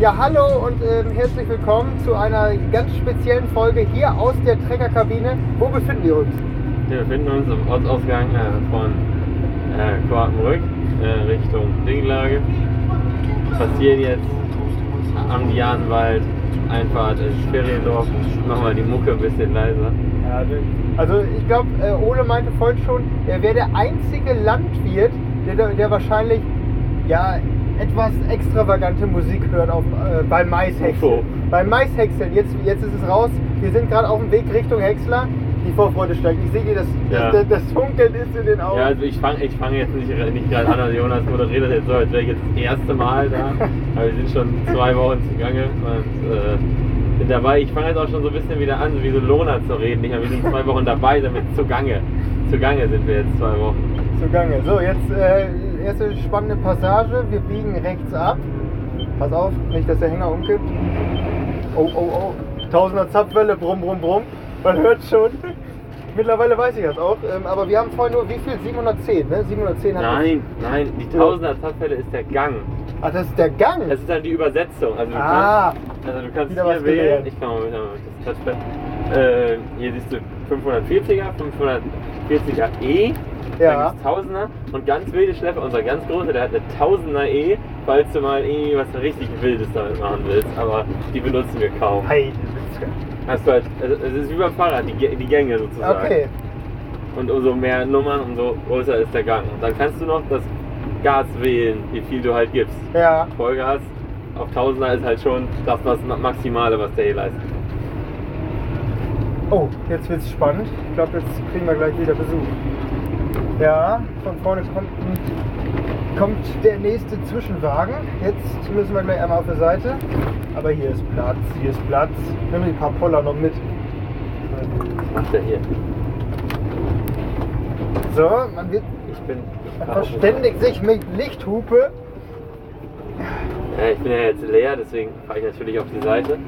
Ja, hallo und ähm, herzlich willkommen zu einer ganz speziellen Folge hier aus der Treckerkabine. Wo befinden wir uns? Wir befinden uns am Ortsausgang äh, von äh, Kortenbrück äh, Richtung Dinglage. Passieren jetzt am Dianenwald, Einfahrt ins Feriendorf. Machen wir die Mucke ein bisschen leiser. Ja, also ich glaube, äh, Ole meinte vorhin schon, er wäre der einzige Landwirt, der, der wahrscheinlich ja, etwas extravagante Musik hört auf, äh, beim Maishäckseln. Ufo. Beim Maishäckseln, jetzt, jetzt ist es raus. Wir sind gerade auf dem Weg Richtung Häcksler. Die Vorfreude steigt. Ich sehe dir, das, Ja. das, das Funkeln ist in den Augen. Ja, also ich fange ich fang jetzt nicht, nicht gerade an, also Jonas moderiert das jetzt so, als wäre ich jetzt das erste Mal da. Aber wir sind schon zwei Wochen zugange und äh, sind dabei. Ich fange jetzt auch schon so ein bisschen wieder an, so wie so Lona zu reden. Nicht mehr, wir sind zwei Wochen dabei, damit zugange. Zugange sind wir jetzt zwei Wochen. Zugange. So, jetzt äh, erste spannende Passage. Wir biegen rechts ab. Pass auf, nicht, dass der Hänger umkippt. Oh, oh, oh. Tausender Zapfwelle, brumm, brumm, brumm. Man hört schon. Mittlerweile weiß ich das auch. Ähm, aber wir haben vorhin nur, wie viel? 710, ne? 710 hat Nein, nein, die Tausender Zapfwelle ist der Gang. Ach, das ist der Gang. Das ist dann die Übersetzung. Also du Ah. kannst, also du kannst hier wählen. gelernt. Ich kann mal mit das Touchpad. Äh, hier siehst du 540er, 540er E, Ja. dann gibt's 1000er und ganz wilde Schlepper. Unser ganz großer, der hat eine 1000er E, falls du mal irgendwie was richtig Wildes damit machen willst. Aber die benutzen wir kaum. Hey, halt, also es ist wie beim Fahrrad, die, die Gänge sozusagen. Okay. Und umso mehr Nummern, umso größer ist der Gang. Und dann kannst du noch das Gas wählen, wie viel du halt gibst. Ja. Vollgas auf 1000er ist halt schon das was Maximale, was der hier leistet. Oh, jetzt wird's spannend. Ich glaube, jetzt kriegen wir gleich wieder Besuch. Ja, von vorne kommt, kommt der nächste Zwischenwagen. Jetzt müssen wir gleich einmal auf der Seite. Aber hier ist Platz, hier ist Platz. Nimm die paar Poller noch mit. Was macht der hier? So, man wird Ich bin. man verständigt sich mit Lichthupe. Ja, ich bin ja jetzt leer, deswegen fahre ich natürlich auf die Seite.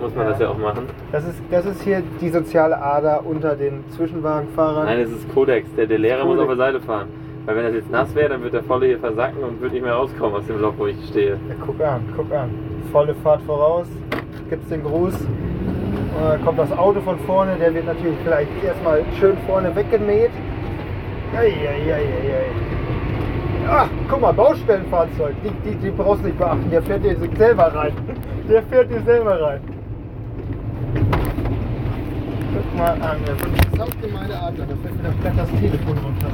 Muss man Ja. das ja auch machen. Das ist, das ist hier die soziale Ader unter den Zwischenwagenfahrern. Nein, es ist Kodex. Der, der Lehrer muss Kodex. auf der Seite fahren. Weil wenn das jetzt nass wäre, dann wird der volle hier versacken und wird nicht mehr rauskommen aus dem Loch, wo ich stehe. Ja, guck an, guck an. Volle Fahrt voraus. Gibt's den Gruß. Und dann kommt das Auto von vorne, der wird natürlich vielleicht erstmal schön vorne weggemäht. Eieieiei. Ach, guck mal, Baustellenfahrzeug. Die, die, die brauchst du nicht beachten. Der fährt dir selber rein. Der fährt dir selber rein. Guck mal an, der Gesamtgemeinde Adler. Da fällt mir das gleich das Telefon runter.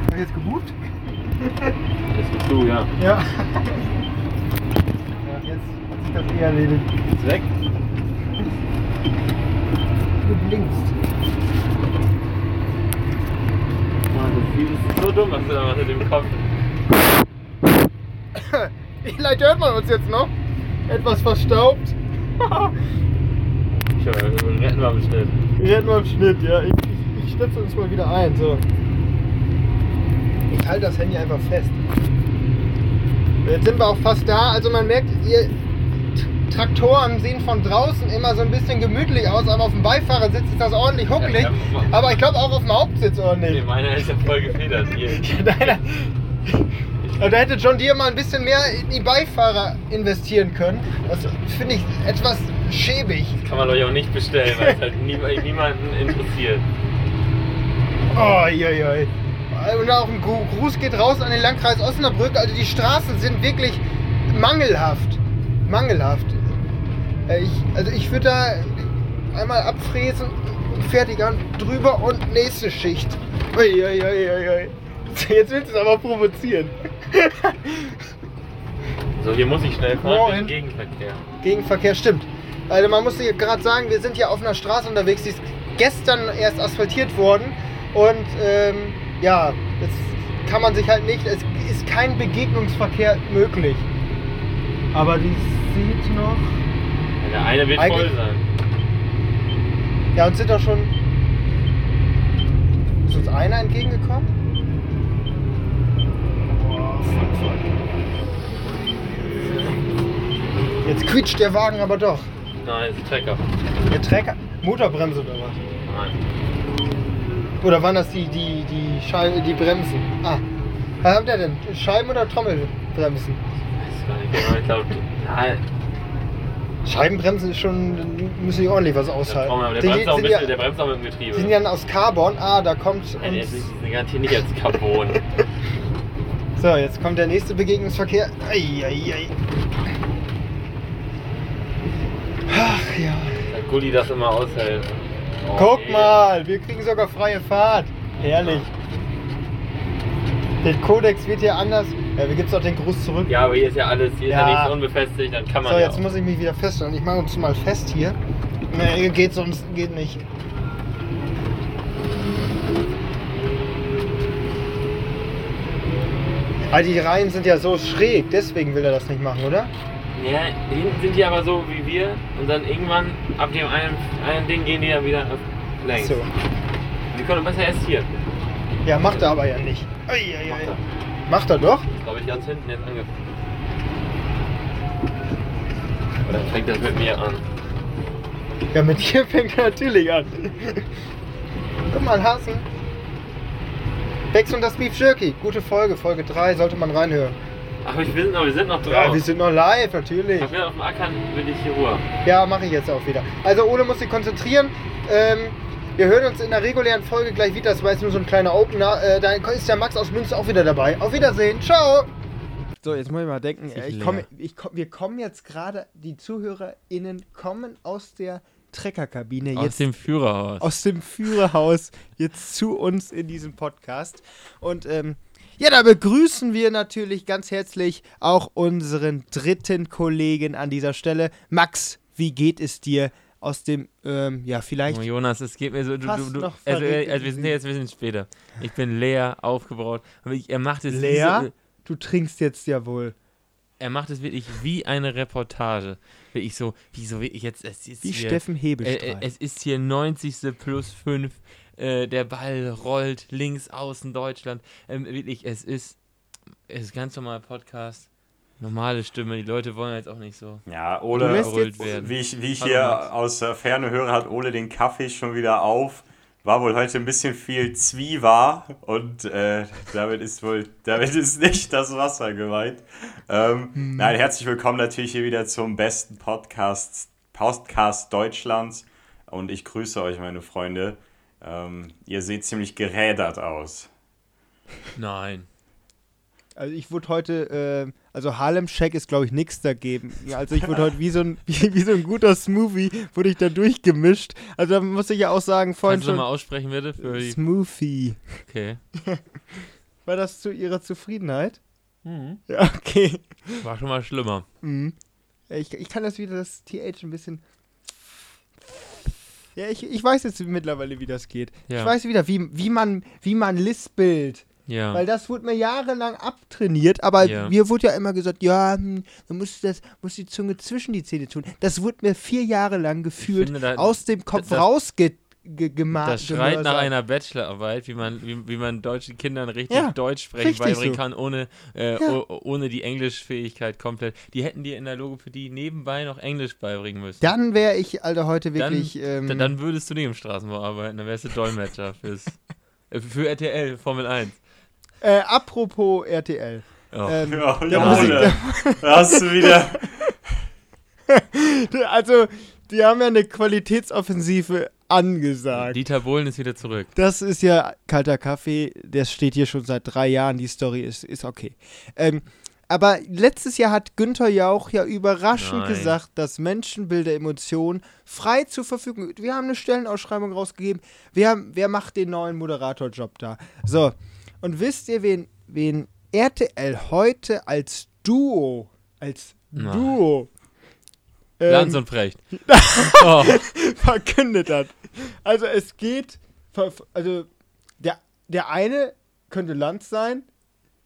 Hast du jetzt gebucht? Das bist du, ja. Ja. ja jetzt hat sich das eh erledigt. Ist weg. Du blinkst. Das ist so dumm, was du da machst mit dem Kopf. Vielleicht hört man uns jetzt noch. Etwas verstaubt. Retten wir am Schnitt. Wir hätten mal im Schnitt, ja. Ich, ich, ich stütze uns mal wieder ein. So. Ich halte das Handy einfach fest. Jetzt sind wir auch fast da. Also man merkt, ihr Traktoren sehen von draußen immer so ein bisschen gemütlich aus, aber auf dem Beifahrersitz ist das ordentlich huckelig. Ja. Aber ich glaube auch auf dem Hauptsitz Nee, ordentlich. meiner ist ja voll gefedert hier. Deiner, Also da hätte John Deere mal ein bisschen mehr in die Beifahrer investieren können. Das finde ich etwas schäbig. Kann man euch auch nicht bestellen, weil es halt nie, niemanden interessiert. Oh, je, je. Und auch ein Gru- Gruß geht raus an den Landkreis Osnabrück. Also die Straßen sind wirklich mangelhaft. Mangelhaft. Äh, Ich, also ich würde da einmal abfräsen, fertig an, drüber und nächste Schicht. Ui, ui, ui, ui. Jetzt willst du es aber provozieren. So, hier muss ich schnell fahren Moin. wegen Gegenverkehr. Gegenverkehr stimmt. Also man muss hier gerade sagen, wir sind hier auf einer Straße unterwegs, die ist gestern erst asphaltiert worden. Und ähm, ja, jetzt kann man sich halt nicht, es ist kein Begegnungsverkehr möglich. Aber die sieht noch. Der eine wird voll sein. Ja, uns sind doch schon. Ist uns einer entgegengekommen? Jetzt quietscht der Wagen aber doch. Nein, ist Trecker. Der Trecker. Motorbremse oder was? Nein. Oder waren das die, die, die, Schei die Bremsen? Ah. Was habt ihr denn? Scheiben oder Trommelbremsen? Weiß gar nicht genau. Ich glaube, ja, Scheibenbremsen ist schon, müssen die ordentlich was der, aushalten. man- der, Die- bremst auch ein bisschen, ja, der bremst auch mit dem Getriebe. die sind ja aus Carbon. Ah, da kommt Nein, der ist nicht- garantiert nicht als Carbon. So, jetzt kommt der nächste Begegnungsverkehr. Eieiei. Ach ja. Der Gulli das immer aushält. Oh, Guck nee. mal, wir kriegen sogar freie Fahrt. Herrlich. Der Kodex wird hier anders. Ja, wie gibt's auch den Gruß zurück? Ja, aber hier ist ja alles, hier ist ja, Ja. nichts unbefestigt, dann kann man So, ja jetzt auch. muss ich mich wieder feststellen. Ich mache uns mal fest hier. Nee, geht sonst geht nicht. Ah, die Reihen sind ja so schräg, deswegen will er das nicht machen, oder? Ja, hinten sind die aber so wie wir und dann irgendwann ab dem einen, einen Ding gehen die dann wieder längs. So. Die können besser erst hier. Ja, macht er aber ja nicht. Eieiei. Macht er. Macht er doch? Glaube ich ganz hinten jetzt angefangen. Oder fängt das mit mir an? Ja, mit dir fängt er natürlich an. Guck mal, Hasen. Bex und das Beef Jerky. Gute Folge, Folge 3, sollte man reinhören. Ach, wir sind, noch- wir sind noch drauf. Ja, wir sind noch live, natürlich. Auf auf dem Ackern will ich hier Ruhe. Ja, mache ich jetzt auch wieder. Also Ole muss sich konzentrieren. Ähm, wir hören uns in der regulären Folge gleich wieder. Das war jetzt nur so ein kleiner Opener. Äh, da ist der Max aus Münster auch wieder dabei. Auf Wiedersehen. Ciao. So, jetzt muss ich mal denken. Sich Ich komm, ich komm, wir kommen jetzt gerade, die ZuhörerInnen kommen aus der Treckerkabine Aus jetzt dem Führerhaus. aus dem Führerhaus jetzt zu uns in diesem Podcast. Und ähm, ja, da begrüßen wir natürlich ganz herzlich auch unseren dritten Kollegen an dieser Stelle. Max, wie geht es dir aus dem, ähm, ja, vielleicht. Oh, Jonas, es geht mir so. Du, du, du, noch also, verrückt also wir sind jetzt ein bisschen später. Ich bin leer aufgebraut. Ich, er macht es Leer? so, Du trinkst jetzt ja wohl. er macht es wirklich wie eine Reportage. So, wie so wirklich jetzt. Es ist Wie hier, Steffen äh, Hebestreit. äh, es ist hier 90. plus 5. Äh, der Ball rollt links außen Deutschland. Ähm, wirklich, es ist, es ist ganz normal Podcast. Normale Stimme. Die Leute wollen jetzt auch nicht so Ja, Ole, wie ich, wie ich hier aus der Ferne höre, hat Ole den Kaffee schon wieder auf. War wohl heute ein bisschen viel Zwiewa und äh, damit ist wohl, damit ist nicht das Wasser gemeint. Ähm, Nein, herzlich willkommen natürlich hier wieder zum besten Podcast, Podcast Deutschlands und ich grüße euch, meine Freunde. Ähm, ihr seht ziemlich gerädert aus. Nein. Also ich wurde heute, äh, also Harlem Shake ist glaube ich nichts dagegen. Also ich wurde heute wie so ein wie, wie so ein guter Smoothie wurde ich da durchgemischt. Also da muss ich ja auch sagen, vorhin Kannst du schon mal aussprechen, bitte? Für die, Smoothie. okay. War das zu ihrer Zufriedenheit? Mhm. Ja, okay. War schon mal schlimmer. Mhm. Ich, ich kann das wieder, das TH ein bisschen. Ja, ich, ich weiß jetzt mittlerweile, wie das geht. Ja. Ich weiß wieder, wie, wie, man, wie man lispelt. Ja. Weil das wurde mir jahrelang abtrainiert, aber Ja. mir wurde ja immer gesagt, ja, hm, du musst, das, musst die Zunge zwischen die Zähne tun. Das wurde mir vier Jahre lang gefühlt finde, da- aus dem Kopf das- rausge ge gemacht. Das schreit nach einer Bachelorarbeit, wie man, wie, wie man deutschen Kindern richtig Ja, Deutsch sprechen richtig beibringen so. kann, ohne, äh, Ja. ohne die Englischfähigkeit komplett. Die hätten dir in der Logopädie nebenbei noch Englisch beibringen müssen. Dann wäre ich, Alter, heute Dann- wirklich. ähm, dann, dann würdest du im Straßenbau arbeiten, dann wärst du Dolmetscher fürs, äh, für RTL, Formel 1. äh, apropos RTL. Oh. Ähm, Ja, ja hast du wieder. Also, die haben ja eine Qualitätsoffensive angesagt. Dieter Bohlen ist wieder zurück. Das ist ja kalter Kaffee, der steht hier schon seit drei Jahren, die Story ist, ist okay. Ähm, aber letztes Jahr hat Günther Jauch ja überraschend Nein. gesagt, dass Menschenbilder, Emotionen frei zur Verfügung. Wir haben eine Stellenausschreibung rausgegeben. Wer, wer macht den neuen Moderatorjob da? So. Und wisst ihr, wen, wen RTL heute als Duo, als Nein. Duo ähm, Lanz und Frecht. oh. verkündet hat. Also es geht, also der, der eine könnte Lanz sein,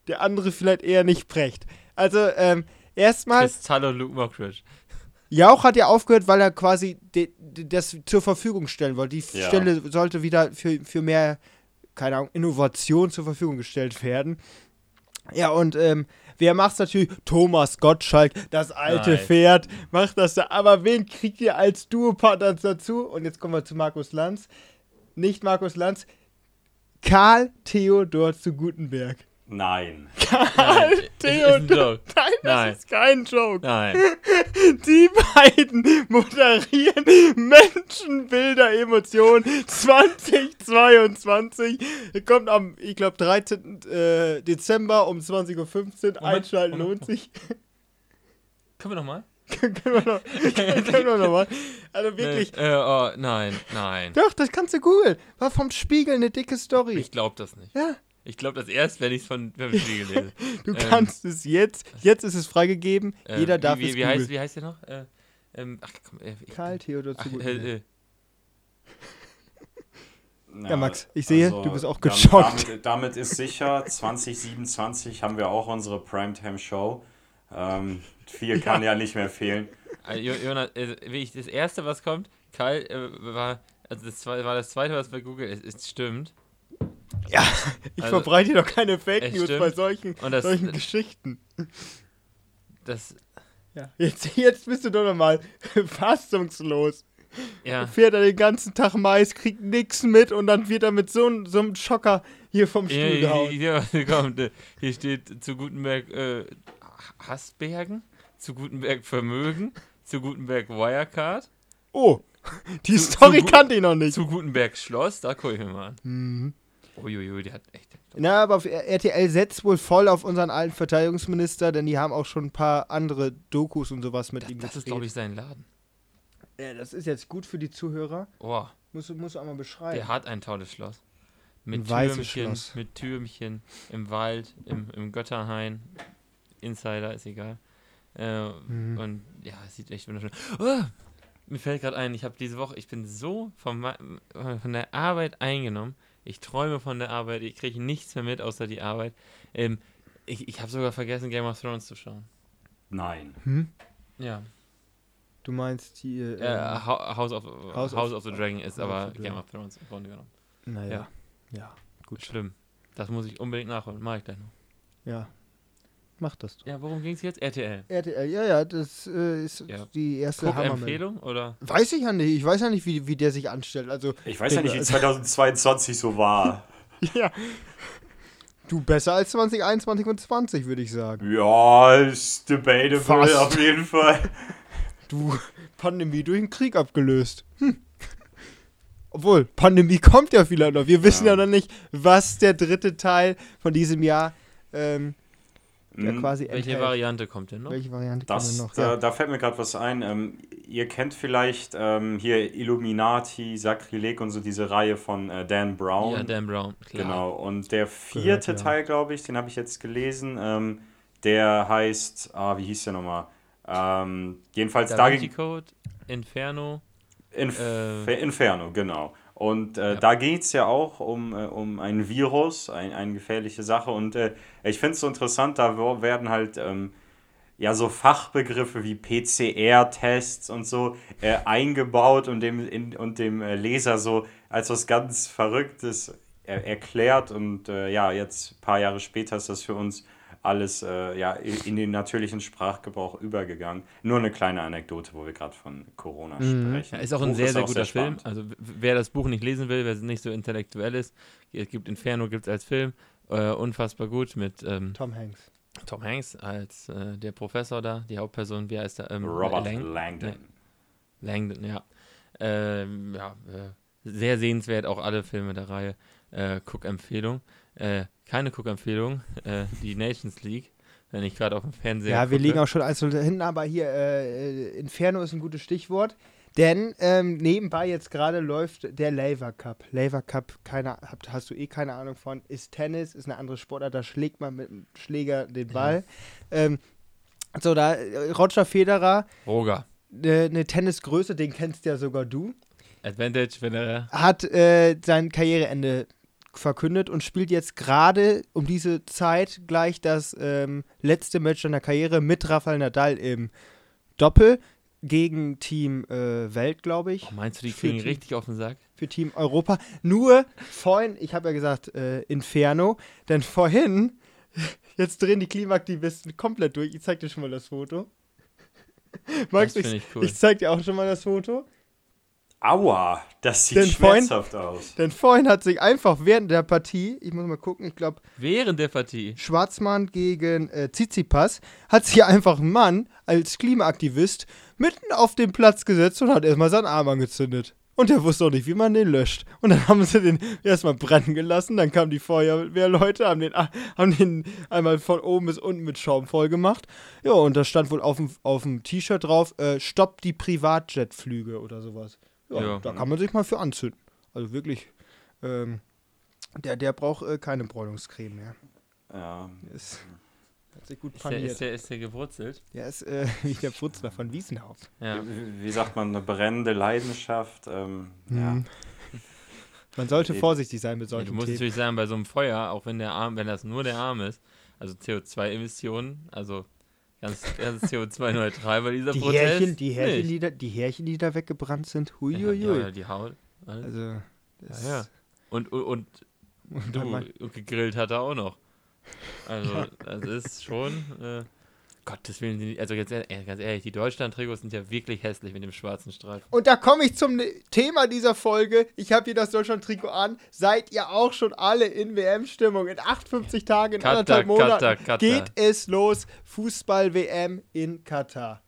der andere vielleicht eher nicht Precht. Also ähm, erstmal, Kristall und Luke Mockridge. Jauch hat ja aufgehört, weil er quasi de, de, das zur Verfügung stellen wollte. Die Ja. Stelle sollte wieder für, für mehr, keine Ahnung, Innovation zur Verfügung gestellt werden. Ja, und ähm, wer macht's natürlich? Thomas Gottschalk, das alte Nein. Pferd, macht das da. Aber wen kriegt ihr als Duopartner dazu? Und jetzt kommen wir zu Markus Lanz. Nicht Markus Lanz, Karl Theodor zu Gutenberg. Nein. Nein, Theo, ist. Nein, das Nein. ist kein Joke. Nein. Die beiden moderieren Menschenbilder Emotionen 2022. Kommt am, ich glaube, 13. Äh, Dezember um 20.15 Uhr. Einschalten Moment. lohnt sich. Können wir nochmal? können wir noch, können wir noch mal. Also wirklich. Nee, äh, oh, nein, nein. Doch, das kannst du googeln. War vom Spiegel eine dicke Story. Ich glaube das nicht. ja, Ich glaube das erst, wenn ich es von vom Spiegel lese. du Ähm, kannst es jetzt. Jetzt ist es freigegeben. Äh, Jeder darf wie, wie, es wie, heißt, wie heißt der noch? Äh, ähm, ach komm, äh, ich, Karl Theodor zu gut. äh, äh, Ja, Max, ich sehe, du bist auch geschockt. also Damit, damit ist sicher, 2027 haben wir auch unsere Primetime-Show. Ähm, viel kann ja. nicht mehr fehlen. Jo- Jonas, äh, wie ich, das erste, was kommt, Karl, äh, war, also das war das zweite, was bei Google ist, es stimmt. Ja, ich Also, verbreite doch keine Fake News stimmt. bei solchen, das- solchen das- Geschichten. Das, Ja, jetzt, jetzt bist du doch nochmal fassungslos. ja, Fährt er den ganzen Tag Mais, kriegt nichts mit und dann wird er mit so, einem- so einem Schocker hier vom Stuhl hier, gehauen. hier, hier, kommt, äh, hier steht zu Gutenberg äh, Hassbergen, zu Gutenberg Vermögen, zu Gutenberg Wirecard, Oh, die Zu- Story zu kannte ich noch nicht. zu Gutenberg Schloss, da gucke ich mir mal an. Mhm. Uiuiui, die hat echt. Na, aber auf RTL setzt wohl voll auf unseren alten Verteidigungsminister, denn die haben auch schon ein paar andere Dokus und sowas mit Das, ihm das ist, gedreht. glaube ich, sein Laden. Ja, das ist jetzt gut für die Zuhörer. Oh, Musst du musst du einmal beschreiben. der hat ein tolles Schloss. Mit Ein Türmchen, Schloss. mit Türmchen, im Wald, im, im Götterhain. Insider, ist egal. Äh, Mhm. Und ja, es sieht echt wunderschön. Oh, mir fällt gerade ein, ich habe diese Woche, ich bin so von, ma- von der Arbeit eingenommen. Ich träume von der Arbeit, ich kriege nichts mehr mit außer die Arbeit. Ähm, ich ich habe sogar vergessen, Game of Thrones zu schauen. Nein. Hm? Ja. Du meinst die. Äh, Hau- House, of, House House, of- of, the Dragon ist House aber Game of Thrones im Grunde genommen. naja. ja. Ja. Gut. Schlimm. Das muss ich unbedingt nachholen. Mach ich gleich noch. Ja. Mach das. doch. Ja, worum ging es jetzt? RTL. RTL, ja, ja, das äh, ist Ja. die erste Hammermeldung. Guck-Empfehlung oder? Weiß ich ja nicht. Ich weiß ja nicht, wie, wie der sich anstellt. Also, Ich weiß ja nicht, wie 2022 so war. ja. Du besser als 2021 und 20, würde ich sagen. Ja, ist debatable Fast. auf jeden Fall. Du, Pandemie durch den Krieg abgelöst. Hm. Obwohl, Pandemie kommt ja vielleicht noch. Wir wissen ja, Ja. noch nicht, was der dritte Teil von diesem Jahr ähm, ja, Mhm. quasi Welche enthält. Variante kommt denn noch? Welche Variante Das, kommt denn noch? da, Ja. da fällt mir gerade was ein. Ähm, ihr kennt vielleicht ähm, hier Illuminati, Sakrileg und so diese Reihe von äh, Dan Brown. Ja, Dan Brown. Klar. Genau. Und der vierte Gehört, ja. Teil, glaube ich, den habe ich jetzt gelesen. Ähm, der heißt, ah, wie hieß der nochmal? Ähm, jedenfalls Da da Vinci ging Code, Inferno. Inf äh, Inferno, genau. Und äh, Ja. da geht es ja auch um, äh, um ein Virus, ein, eine gefährliche Sache. Und äh, ich finde es so interessant, da werden halt ähm, ja so Fachbegriffe wie PCR-Tests und so äh, eingebaut und dem, in, und dem äh, Leser so als was ganz Verrücktes er, erklärt. Und ja, jetzt ein paar Jahre später ist das für uns alles äh, ja, in den natürlichen Sprachgebrauch übergegangen. Nur eine kleine Anekdote, wo wir gerade von Corona Mhm. sprechen. Ist auch ein Buch sehr, sehr guter Film. spannend. Also wer das Buch nicht lesen will, wer nicht so intellektuell ist, es gibt Inferno gibt es als Film. Äh, unfassbar gut mit ähm, Tom Hanks. Tom Hanks als äh, der Professor da, die Hauptperson, wie heißt er? Ähm, Robert Lang- Langdon. Nee. Langdon, ja. Ähm, ja, äh, sehr sehenswert, auch alle Filme der Reihe. Äh, Cook-Empfehlung. Äh, keine Cook-Empfehlung, äh, die Nations League, wenn ich gerade auf dem Fernseher Ja, wir gucke. liegen auch schon eins hinten, aber hier, äh, Inferno ist ein gutes Stichwort. Denn ähm, nebenbei jetzt gerade läuft der Laver Cup. Laver Cup, keine, habt, hast du eh keine Ahnung von, ist Tennis, ist eine andere Sportart, da schlägt man mit dem Schläger den Ball. Ähm, so, da äh, Roger Federer, Roger. eine ne Tennisgröße, den kennst ja sogar du, Advantage, wenn er. hat äh, sein Karriereende verkündet und spielt jetzt gerade um diese Zeit gleich das ähm, letzte Match seiner Karriere mit Rafael Nadal im Doppel gegen Team äh, Welt, glaube ich, Oh, meinst du, die kriegen Team- richtig auf den Sack? für Team Europa. Nur vorhin, ich habe ja gesagt äh, Inferno, denn vorhin, jetzt drehen die Klimaaktivisten komplett durch. Ich zeig dir schon mal das Foto. Ich, finde ich cool. ich zeig dir auch schon mal das Foto. Aua, das sieht Den Freund- schmerzhaft aus. Denn vorhin hat sich einfach während der Partie, ich muss mal gucken, ich glaube, Während der Partie. Schwarzmann gegen äh, Tsitsipas, hat sich einfach ein Mann als Klimaaktivist mitten auf den Platz gesetzt und hat erstmal seinen Arm angezündet. Und er wusste auch nicht, wie man den löscht. Und dann haben sie den erstmal brennen gelassen. Dann kamen die Feuerwehrleute, haben den, haben den einmal von oben bis unten mit Schaum voll gemacht. Ja, und da stand wohl auf dem, auf dem T-Shirt drauf, äh, stoppt die Privatjetflüge oder sowas. Ja, Ja. da kann man sich mal für anzünden. Also wirklich, ähm, der, der braucht äh, keine Bräunungscreme mehr. Ja. Ist, hat sich gut Ist der, ist, der, ist der gewurzelt? Ja, ist äh, wie der Putzler von Wiesenhaus. Ja. Wie, wie sagt man, eine brennende Leidenschaft? Ähm, ja. Mhm. Man sollte Nee. vorsichtig sein mit Ja, du solchen musst Themen. natürlich sagen, bei so einem Feuer, auch wenn der Arm, wenn das nur der Arm ist, also CO2-Emissionen, also ganz, ganz CO2-neutral bei dieser Die Protest. Härchen, die, Härchen, die, da, die Härchen, die da weggebrannt sind, Ja, huiuiui. ja, die Haut. alles. Also, das Ja, ja. Und, und, und Und du, gegrillt hat er auch noch. Also, das ist schon. Äh, Gottes Willen, also jetzt, ehr- ganz ehrlich, die Deutschland-Trikots sind ja wirklich hässlich mit dem schwarzen Streifen. Und da komme ich zum ne- Thema dieser Folge. Ich habe hier das Deutschland-Trikot an. Seid ihr auch schon alle in WM-Stimmung? In 58 Tagen, in Katar, anderthalb Monaten Katar, Katar. geht es los. Fußball-WM in Katar.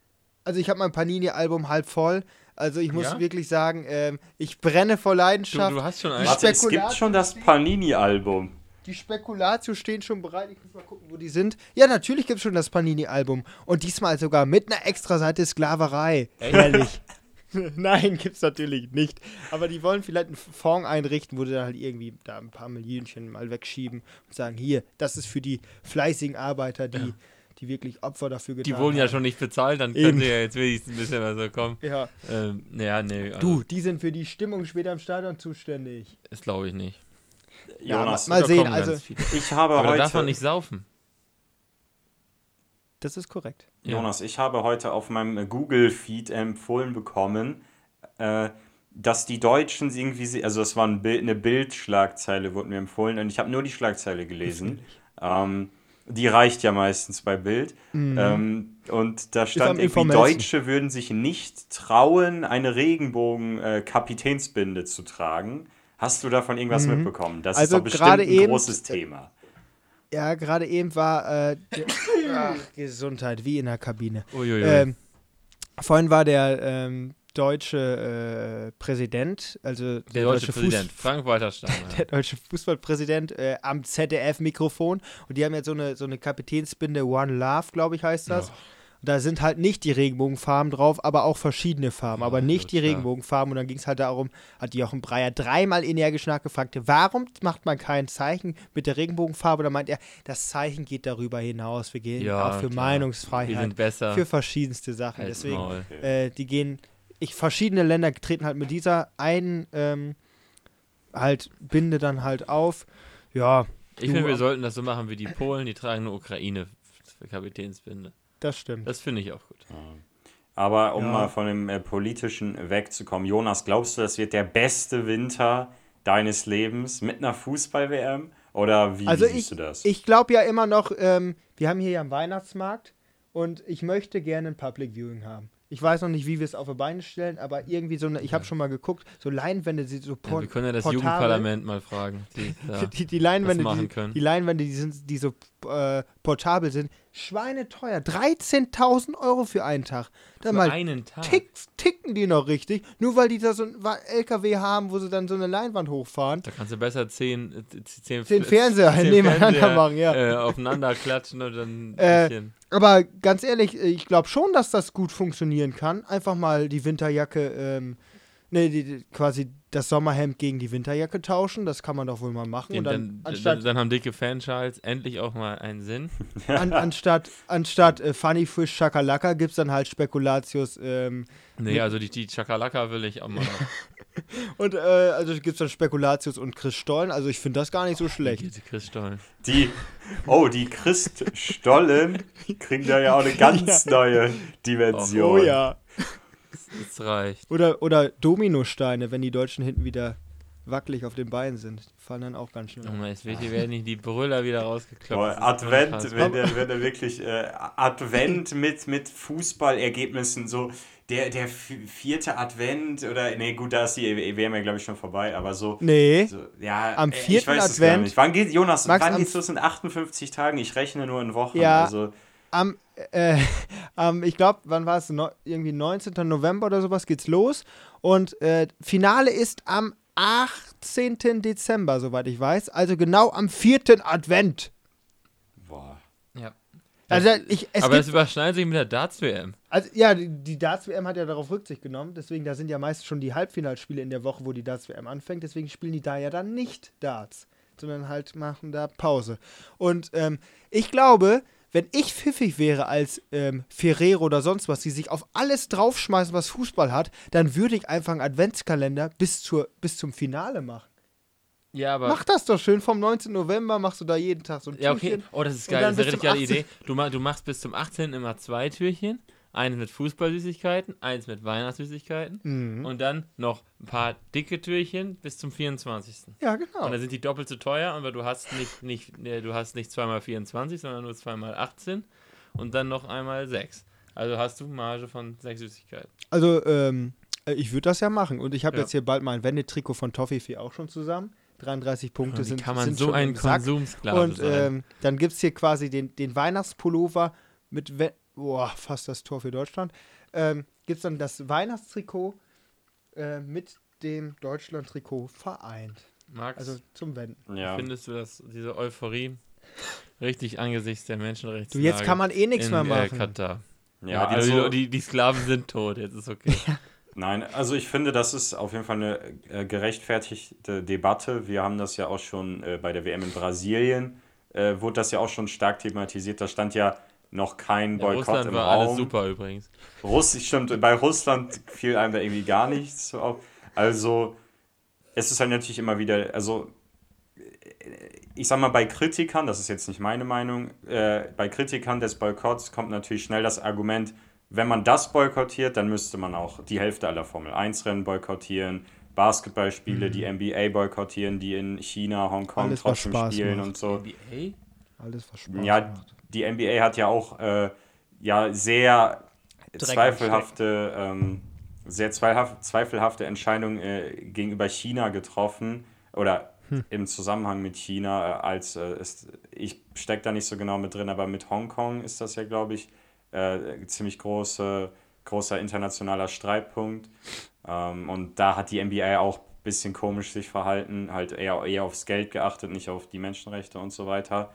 Also ich habe mein Panini-Album halb voll. Also ich muss Ja? wirklich sagen, ähm, ich brenne vor Du, Leidenschaft. du hast schon einen. Warte, es gibt schon das Panini-Album. Die Spekulatio stehen schon bereit. Ich muss mal gucken, wo die sind. Ja, natürlich gibt es schon das Panini-Album. Und diesmal sogar mit einer Extraseite Sklaverei. Ehrlich. Nein, gibt's natürlich nicht. Aber die wollen vielleicht einen Fonds einrichten, wo sie dann halt irgendwie da ein paar Millionchen mal wegschieben und sagen, hier, das ist für die fleißigen Arbeiter, die, die wirklich Opfer dafür getan Die wurden ja haben. schon nicht bezahlt, dann Eben. können sie ja jetzt wenigstens ein bisschen was so kommen. Ja, Ähm, naja, nee, also, du, die sind für die Stimmung später im Stadion zuständig. das glaube ich nicht. Ja, Jonas, Mal Da sehen, also- ich habe Aber da heute. darf man nicht saufen. Das ist korrekt. Ja. Jonas, ich habe heute auf meinem Google-Feed empfohlen bekommen, äh, dass die Deutschen irgendwie, also das war ein Bild, eine Bildschlagzeile, wurde mir empfohlen, und ich habe nur die Schlagzeile gelesen. Ähm, die reicht ja meistens bei Bild. Ähm, und da stand irgendwie. Deutsche würden sich nicht trauen, eine Regenbogen-Kapitänsbinde zu tragen. Hast du davon irgendwas mitbekommen? Das Also ist doch bestimmt ein eben- großes Thema. Ja, gerade eben war äh, der, ach, Gesundheit, wie in der Kabine. Uiuiui. Ähm, vorhin war der ähm, deutsche äh, Präsident, also der, der deutsche, Fuß- Präsident, Frank-Walter Steinmeier. der deutsche Fußballpräsident äh, am ZDF-Mikrofon und die haben jetzt so eine, so eine Kapitänsbinde One Love, glaube ich, heißt das. Und da sind halt nicht die Regenbogenfarben drauf, aber auch verschiedene Farben, Ja, aber nicht die klar. Regenbogenfarben. Und dann ging es halt darum, hat Jochen Breyer dreimal energisch nachgefragt, warum macht man kein Zeichen mit der Regenbogenfarbe? Da meint er, das Zeichen geht darüber hinaus. Wir gehen Ja, auch für klar. Meinungsfreiheit Die sind besser. für verschiedenste Sachen. Halt's Deswegen, äh, die gehen, ich, verschiedene Länder treten halt mit dieser einen ähm, halt Binde dann halt auf. Ja, Ich finde, wir sollten das so machen wie die Polen, die tragen eine Ukraine für Kapitänsbinde. Das stimmt. Das finde ich auch gut. Aber um Ja. mal von dem äh, Politischen wegzukommen, Jonas, glaubst du, das wird der beste Winter deines Lebens mit einer Fußball-WM? Oder wie, also wie siehst ich, du das? ich glaube ja immer noch, ähm, wir haben hier ja einen Weihnachtsmarkt und ich möchte gerne ein Public Viewing haben. Ich weiß noch nicht, wie wir es auf die Beine stellen, aber irgendwie so eine, ich habe schon mal geguckt, so Leinwände, die so Ja, por wir können ja das portabel- Jugendparlament mal fragen. Die, da, Die, die Leinwände, machen die, können. die Leinwände, die, sind, die so äh, portabel sind, schweineteuer. 13.000 Euro für einen Tag. Dann für mal einen Tag. tick, ticken die noch richtig, nur weil die da so ein LKW haben, wo sie dann so eine Leinwand hochfahren. Da kannst du besser zehn, äh, zehn, Zehn Fernseher nebeneinander machen, ja. Äh, aufeinander klatschen und dann ein Äh, bisschen. Aber ganz ehrlich, äh, ich glaube schon, dass das gut funktionieren kann. Einfach mal die Winterjacke, ähm, ne, die, die, quasi das Sommerhemd gegen die Winterjacke tauschen. Das kann man doch wohl mal machen. Und dann, dann, anstatt, dann haben dicke Fanschals endlich auch mal einen Sinn. an, anstatt, anstatt äh, Funny Fish Chakalaka gibt es dann halt Spekulatius. Ähm, Nee, also die, die Chakalaka will ich auch mal. und äh, also gibt es dann Spekulatius und Chris Stollen. Also ich finde das gar nicht so schlecht. Diese Chris Stollen. Die, oh, die Christstollen kriegen da ja auch eine ganz neue Dimension. Oh ja. Das reicht. Oder, oder Dominosteine, wenn die Deutschen hinten wieder wackelig auf den Beinen sind. Die fallen dann auch ganz schnell. Oh Mann, jetzt wird- hier werden nicht die Brüller wieder rausgeklopft. Boah, Advent, wenn der, wenn der wirklich äh, Advent mit, mit Fußballergebnissen, so der, der vi- vierte Advent oder, nee, gut, da ist die WM ja, glaube ich, schon vorbei, aber so. Nee. so ja, Am äh, ich vierten weiß es gar Advent- nicht. Wann geht, Jonas, Max, wann geht's los in 58 Tagen? Ich rechne nur in Wochen. Ja. Also, Am, äh, am ich glaube, wann war es? No, irgendwie 19. November oder sowas geht's los. Und äh, Finale ist am 18. Dezember, soweit ich weiß. Also genau am vierten Advent. boah. Ja. Also ich, es aber es überschneidet sich mit der Darts-WM. also ja, die, die Darts-WM hat ja darauf Rücksicht genommen. Deswegen, da sind ja meist schon die Halbfinalspiele in der Woche, wo die Darts-WM anfängt. Deswegen spielen die da ja dann nicht Darts, sondern halt machen da Pause. Und ähm, ich glaube, wenn ich pfiffig wäre als ähm, Ferrero oder sonst was, die sich auf alles draufschmeißen, was Fußball hat, dann würde ich einfach einen Adventskalender bis, zur, bis zum Finale machen. Ja, aber. Mach das doch schön. Vom 19. November machst du da jeden Tag so ein ja, okay. Türchen. Oh, das ist geil. Das ist eine richtig geile Idee. Du, du machst bis zum 18. immer zwei Türchen. Eins mit Fußballsüßigkeiten, eins mit Weihnachtssüßigkeiten. Mhm. Und dann noch ein paar dicke Türchen bis zum 24. Ja, genau. Und dann sind die doppelt so teuer, aber du hast nicht, nicht, du hast nicht zweimal 24, sondern nur zweimal 18 und dann noch einmal 6. Also hast du Marge von 6 Süßigkeiten. Also, ähm, äh, ich würde das ja machen. Und ich habe Ja. jetzt hier bald mein Wendetrikot von Toffifee auch schon zusammen. 33 Punkte sind, kann man sind so ein. Konsumsklave Und ähm, dann gibt es hier quasi den, den Weihnachtspullover mit, We boah, fast das Tor für Deutschland. Ähm, gibt es dann das Weihnachtstrikot äh, mit dem Deutschland-Trikot vereint. Max, Also zum Wenden. Ja. findest du das, diese Euphorie richtig angesichts der Menschenrechte? Du, jetzt kann man eh nichts mehr Äh, machen. Katar. Ja, Ja, die, also, die, die Sklaven sind tot, jetzt ist okay. Nein, also ich finde, das ist auf jeden Fall eine äh, gerechtfertigte Debatte. Wir haben das ja auch schon äh, bei der WM in Brasilien, äh, wurde das ja auch schon stark thematisiert. Da stand ja noch kein Ja, Boykott Russland im war Raum. alles super übrigens. Russ, stimmt, bei Russland fiel einem da irgendwie gar nichts so auf. Also, es ist halt natürlich immer wieder, also, ich sag mal, bei Kritikern, das ist jetzt nicht meine Meinung, äh, bei Kritikern des Boykotts kommt natürlich schnell das Argument, wenn man das boykottiert, dann müsste man auch die Hälfte aller Formel-1-Rennen boykottieren, Basketballspiele, die NBA boykottieren, die in China, Hongkong Alles, trotzdem spielen macht. und so. NBA? Alles was Spaß Ja, macht. die NBA hat ja auch äh, ja sehr Dreck zweifelhafte, ähm, sehr zweifelhafte, zweifelhafte Entscheidungen äh, gegenüber China getroffen oder Hm. im Zusammenhang mit China, äh, als äh, es, ich stecke da nicht so genau mit drin, aber mit Hongkong ist das ja, glaube ich, äh, ziemlich große, großer internationaler Streitpunkt. Ähm, und da hat die NBA auch ein bisschen komisch sich verhalten, halt eher, eher aufs Geld geachtet, nicht auf die Menschenrechte und so weiter.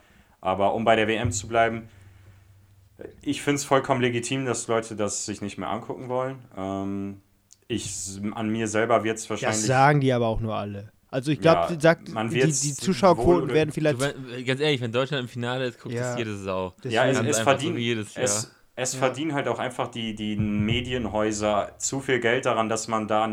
Aber um bei der WM zu bleiben, ich finde es vollkommen legitim, dass Leute das sich nicht mehr angucken wollen. Ähm, ich, an mir selber wird es Das wahrscheinlich. sagen die aber auch nur alle. Also ich glaube, Ja, sagt, die, die Zuschauerquoten werden Du, vielleicht. wenn- ganz ehrlich, wenn Deutschland im Finale ist, guckt Ja. das jede Sau. ja, es, es, einfach so es, es Ja. verdienen halt auch einfach die, die Medienhäuser zu viel Geld daran, dass man da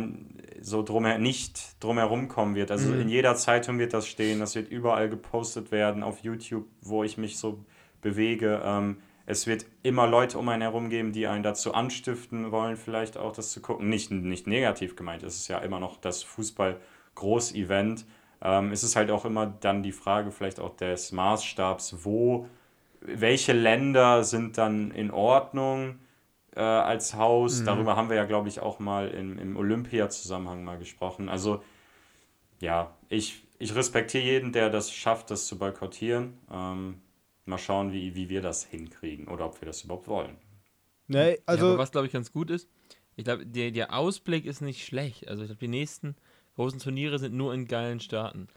so drumher, nicht drumherum kommen wird. Also Mhm. in jeder Zeitung wird das stehen, das wird überall gepostet werden, auf YouTube, wo ich mich so bewege. Ähm, es wird immer Leute um einen herum geben, die einen dazu anstiften wollen, vielleicht auch das zu gucken. Nicht, nicht negativ gemeint, es ist ja immer noch das Fußball-Groß-Event. Ähm, es ist halt auch immer dann die Frage vielleicht auch des Maßstabs, wo, welche Länder sind dann in Ordnung äh, als Haus. Mhm. Darüber haben wir ja, glaube ich, auch mal im, im Olympia-Zusammenhang mal gesprochen. Also ja, ich, ich respektiere jeden, der das schafft, das zu boykottieren. Ähm, mal schauen, wie, wie wir das hinkriegen oder ob wir das überhaupt wollen. Ne, Also, ja, aber was glaube ich ganz gut ist, ich glaube, der, der Ausblick ist nicht schlecht. Also ich glaube, die nächsten großen Turniere sind nur in geilen Staaten.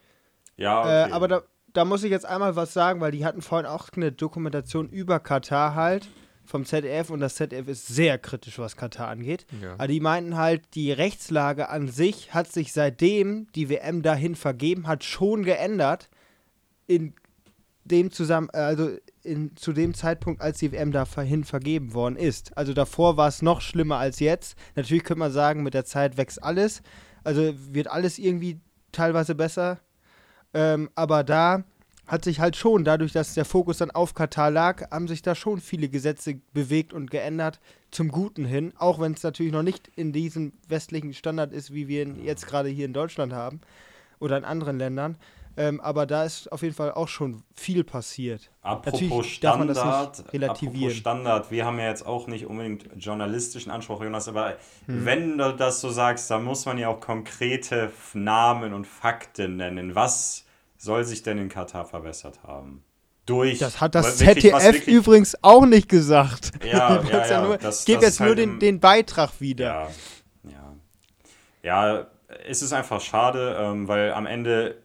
Ja, okay. Äh, aber da, da muss ich jetzt einmal was sagen, weil die hatten vorhin auch eine Dokumentation über Katar halt vom ZDF und das ZDF ist sehr kritisch, was Katar angeht. Ja. Aber die meinten halt, die Rechtslage an sich hat sich seitdem die WM dahin vergeben hat, schon geändert. In dem zusammen, äh, also in, zu dem Zeitpunkt, als die WM dahin vergeben worden ist. Also davor war es noch schlimmer als jetzt. Natürlich könnte man sagen, mit der Zeit wächst alles. Also wird alles irgendwie teilweise besser. Ähm, aber da hat sich halt schon, dadurch, dass der Fokus dann auf Katar lag, haben sich da schon viele Gesetze bewegt und geändert zum Guten hin. Auch wenn es natürlich noch nicht in diesem westlichen Standard ist, wie wir ihn jetzt gerade hier in Deutschland haben oder in anderen Ländern. Ähm, aber da ist auf jeden Fall auch schon viel passiert. Apropos Natürlich darf man das nicht Standard, relativieren. apropos Standard, wir haben ja jetzt auch nicht unbedingt journalistischen Anspruch, Jonas, aber Hm. wenn du das so sagst, dann muss man ja auch konkrete Namen und Fakten nennen. Was soll sich denn in Katar verbessert haben? Durch Das hat das wirklich, ZDF wirklich- übrigens auch nicht gesagt. Ja, ja, hast ja, nur, das- ich gebe jetzt nur halt den, im- den Beitrag wieder. Ja, ja. Ja, es ist einfach schade, ähm, weil am Ende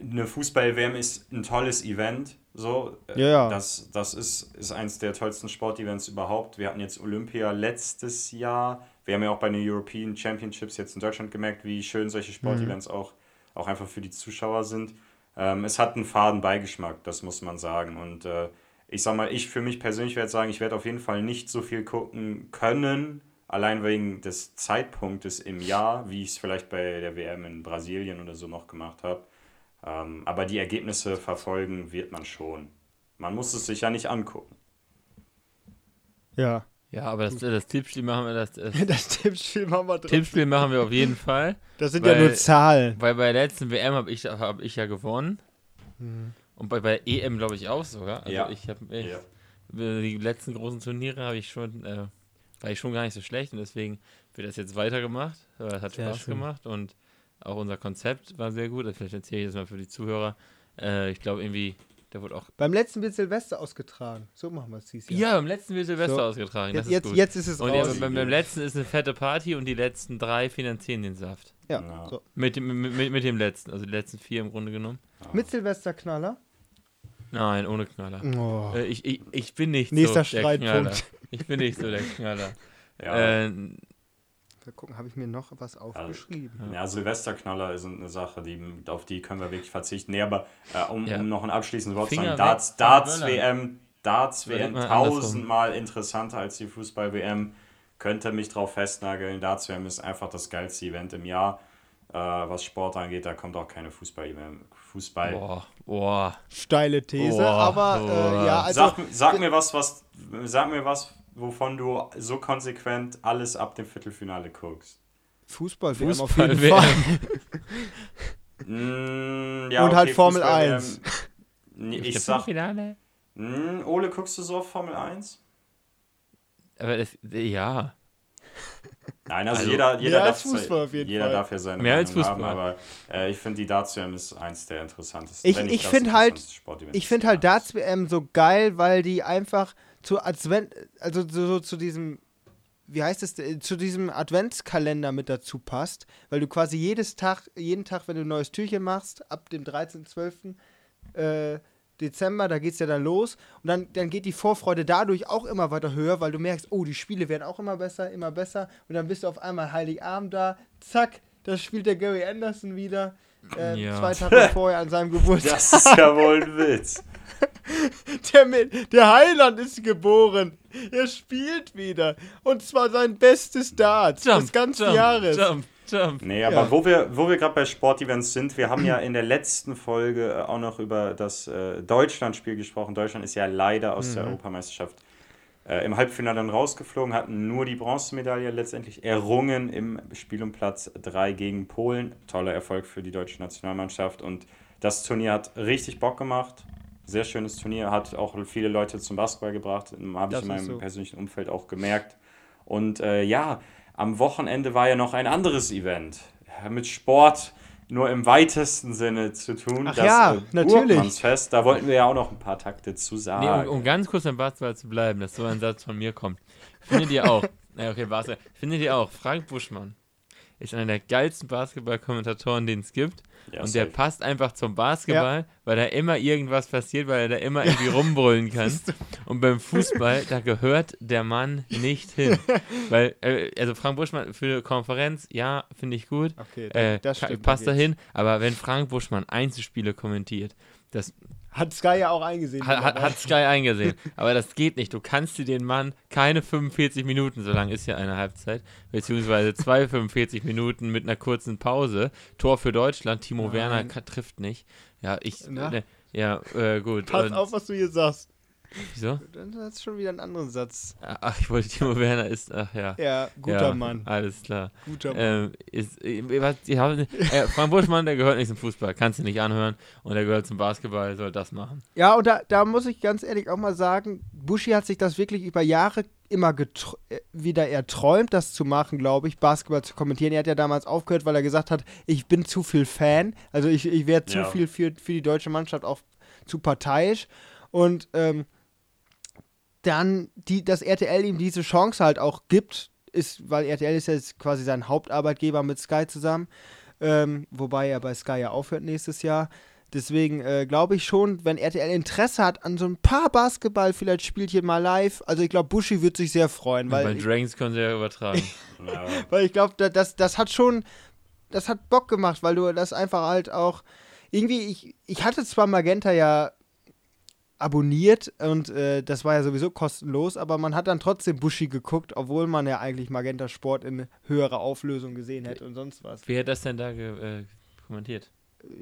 eine Fußball-WM ist ein tolles Event. So, Äh, Ja, ja. Das, das ist, ist eins der tollsten Sportevents überhaupt. Wir hatten jetzt Olympia letztes Jahr. Wir haben ja auch bei den European Championships jetzt in Deutschland gemerkt, wie schön solche Sportevents auch, auch einfach für die Zuschauer sind. Ähm, es hat einen faden Beigeschmack, das muss man sagen. Und äh, ich sag mal, ich für mich persönlich werde sagen, ich werde auf jeden Fall nicht so viel gucken können, allein wegen des Zeitpunktes im Jahr, wie ich es vielleicht bei der WM in Brasilien oder so noch gemacht habe. Ähm, aber die Ergebnisse verfolgen wird man schon. Man muss es sich ja nicht angucken. Ja. Ja, aber das, das Tippspiel machen wir das, das Das Tippspiel machen wir drin. Tippspiel machen wir auf jeden Fall. Das sind ja weil- nur Zahlen. Weil bei der letzten WM habe ich, hab ich ja gewonnen. Und bei, bei EM glaube ich auch sogar. Also Ja. ich habe Ja. die letzten großen Turniere habe ich schon, äh, war ich schon gar nicht so schlecht und deswegen wird das jetzt weitergemacht. Es hat Sehr Spaß schön. gemacht und auch unser Konzept war sehr gut. Vielleicht erzähle ich das mal für die Zuhörer. Äh, ich glaube irgendwie, der wurde auch. Beim letzten wird Silvester ausgetragen. So machen wir es dieses Ja, Jahr. beim letzten wird Silvester So. ausgetragen. Das Jetzt, ist jetzt, gut. jetzt ist es und ja, raus. beim, beim letzten ist eine fette Party und die letzten drei finanzieren den Saft. Ja. Ja. So. Mit dem, mit, mit, mit dem letzten, also die letzten vier im Grunde genommen. Mit Silvesterknaller. Nein, ohne Knaller. Oh. Äh, ich, ich, ich bin nicht Nächster so der Streitpunkt. Knaller. Ich bin nicht so der Knaller. Ja. Äh, Mal gucken, habe ich mir noch was aufgeschrieben? Ja, Silvesterknaller sind eine Sache, die, auf die können wir wirklich verzichten. Nee, aber äh, um, Ja. um noch ein abschließendes Wort zu sagen, Darts, Darts. WM, Darts WM tausendmal interessanter als die Fußball-WM. Könnte mich drauf festnageln. Darts WM ist einfach das geilste Event im Jahr. Äh, was Sport angeht, da kommt auch keine Fußball-WM. Fußball. boah, boah. Steile These, Boah, aber boah. äh, ja, also sag, sag mir was, was, sag mir was, wovon du so konsequent alles ab dem Viertelfinale guckst. Fußball, WM auf Fußball jeden WM. Fall. Mm, ja, Und halt Formel Fußball-WM. 1. Nee, Im Ich sag, Viertelfinale? Mm, Ole, guckst du so auf Formel 1? Aber das, ja. Nein, also, Also, jeder, jeder, mehr darf, als Fußball auf jeden jeder Fall. darf ja seine Mehr als Meinung haben, Fußball. aber äh, ich finde, die Darts-WM ist eins der interessantesten. Ich- ich das find halt- Ich finde halt Jahres. Darts WM so geil, weil die einfach zu Advent, also so, so zu diesem, wie heißt es, zu diesem Adventskalender mit dazu passt, weil du quasi jedes Tag, jeden Tag, wenn du ein neues Türchen machst, ab dem 13.12. Äh, Dezember, da geht es ja dann los und dann, dann geht die Vorfreude dadurch auch immer weiter höher, weil du merkst, oh, die Spiele werden auch immer besser, immer besser und dann bist du auf einmal Heiligabend da, zack, da spielt der Gary Anderson wieder, äh, Ja. zwei Tage vorher an seinem Geburtstag. Das ist ja wohl ein Witz. Der, der Heiland ist geboren. Er spielt wieder. Und zwar sein bestes Darts des ganzen jump, Jahres. Jump, jump. Nee, aber Ja. wo wir, wo wir gerade bei Sportevents sind, wir haben ja in der letzten Folge äh, auch noch über das äh, Deutschlandspiel gesprochen. Deutschland ist ja leider aus Mhm. der Europameisterschaft äh, im Halbfinale dann rausgeflogen, hatten nur die Bronzemedaille letztendlich errungen im Spiel um Platz 3 gegen Polen. Toller Erfolg für die deutsche Nationalmannschaft und das Turnier hat richtig Bock gemacht. Sehr schönes Turnier, hat auch viele Leute zum Basketball gebracht, habe ich in meinem so. persönlichen Umfeld auch gemerkt. Und äh, ja, am Wochenende war ja noch ein anderes Event mit Sport nur im weitesten Sinne zu tun. Ach ja, natürlich. Burgmannsfest, da wollten wir ja auch noch ein paar Takte zu Nee, sagen. um, um ganz kurz beim Basketball zu bleiben, dass so ein Satz von mir kommt. Findet ihr auch, na okay, Basketball, findet ihr auch, Frank Buschmann ist einer der geilsten Basketball-Kommentatoren, den es gibt. Ja, und der safe. passt einfach zum Basketball, weil da immer irgendwas passiert, weil er da immer irgendwie rumbrüllen kann. Und beim Fußball, da gehört der Mann nicht hin. Weil, äh, also Frank Buschmann für Konferenz, ja, finde ich gut. Okay, Äh, stimmt. passt da dahin, aber wenn Frank Buschmann Einzelspiele kommentiert, das Hat Sky ja auch eingesehen. hat, hat, hat Sky eingesehen. Aber das geht nicht. Du kannst dir den Mann keine 45 Minuten, so lang ist ja eine Halbzeit, beziehungsweise zwei 45 Minuten mit einer kurzen Pause. Tor für Deutschland, Timo Nein. Werner trifft nicht. Ja, ich. Ne, ja, äh, gut. Pass Und- auf, was du hier sagst. Wieso? Dann hast du schon wieder einen anderen Satz. Ach, ich wollte Timo Werner ist. Ach ja. Ja, guter ja, Mann. Alles klar. Guter Mann. Ähm, ist, was, ich habe, äh, Frank Buschmann, der gehört nicht zum Fußball, kannst du nicht anhören. Und der gehört zum Basketball, soll das machen. Ja, und da, da muss ich ganz ehrlich auch mal sagen, Buschi hat sich das wirklich über Jahre immer äh, wieder erträumt, das zu machen, glaube ich, Basketball zu kommentieren. Er hat ja damals aufgehört, weil er gesagt hat, ich bin zu viel Fan, also ich, ich werde zu Ja. viel für, für die deutsche Mannschaft auch zu parteiisch. Und ähm, dann, die, dass RTL ihm diese Chance halt auch gibt, ist, weil RTL ist ja jetzt quasi sein Hauptarbeitgeber mit Sky zusammen, ähm, wobei er bei Sky ja aufhört nächstes Jahr. Deswegen äh, glaube ich schon, wenn RTL Interesse hat an so ein paar Basketball, vielleicht Spielchen mal live. Also ich glaube, Buschi wird sich sehr freuen, Weil bei Dragons können sie ja übertragen. Ja. weil ich glaube, da, das, das hat schon, das hat Bock gemacht, weil du das einfach halt auch irgendwie, ich, ich hatte zwar Magenta ja abonniert und äh, das war ja sowieso kostenlos, aber man hat dann trotzdem Buschi geguckt, obwohl man ja eigentlich Magenta Sport in höherer Auflösung gesehen hätte und sonst was. Wer hat das denn da ge, äh, kommentiert?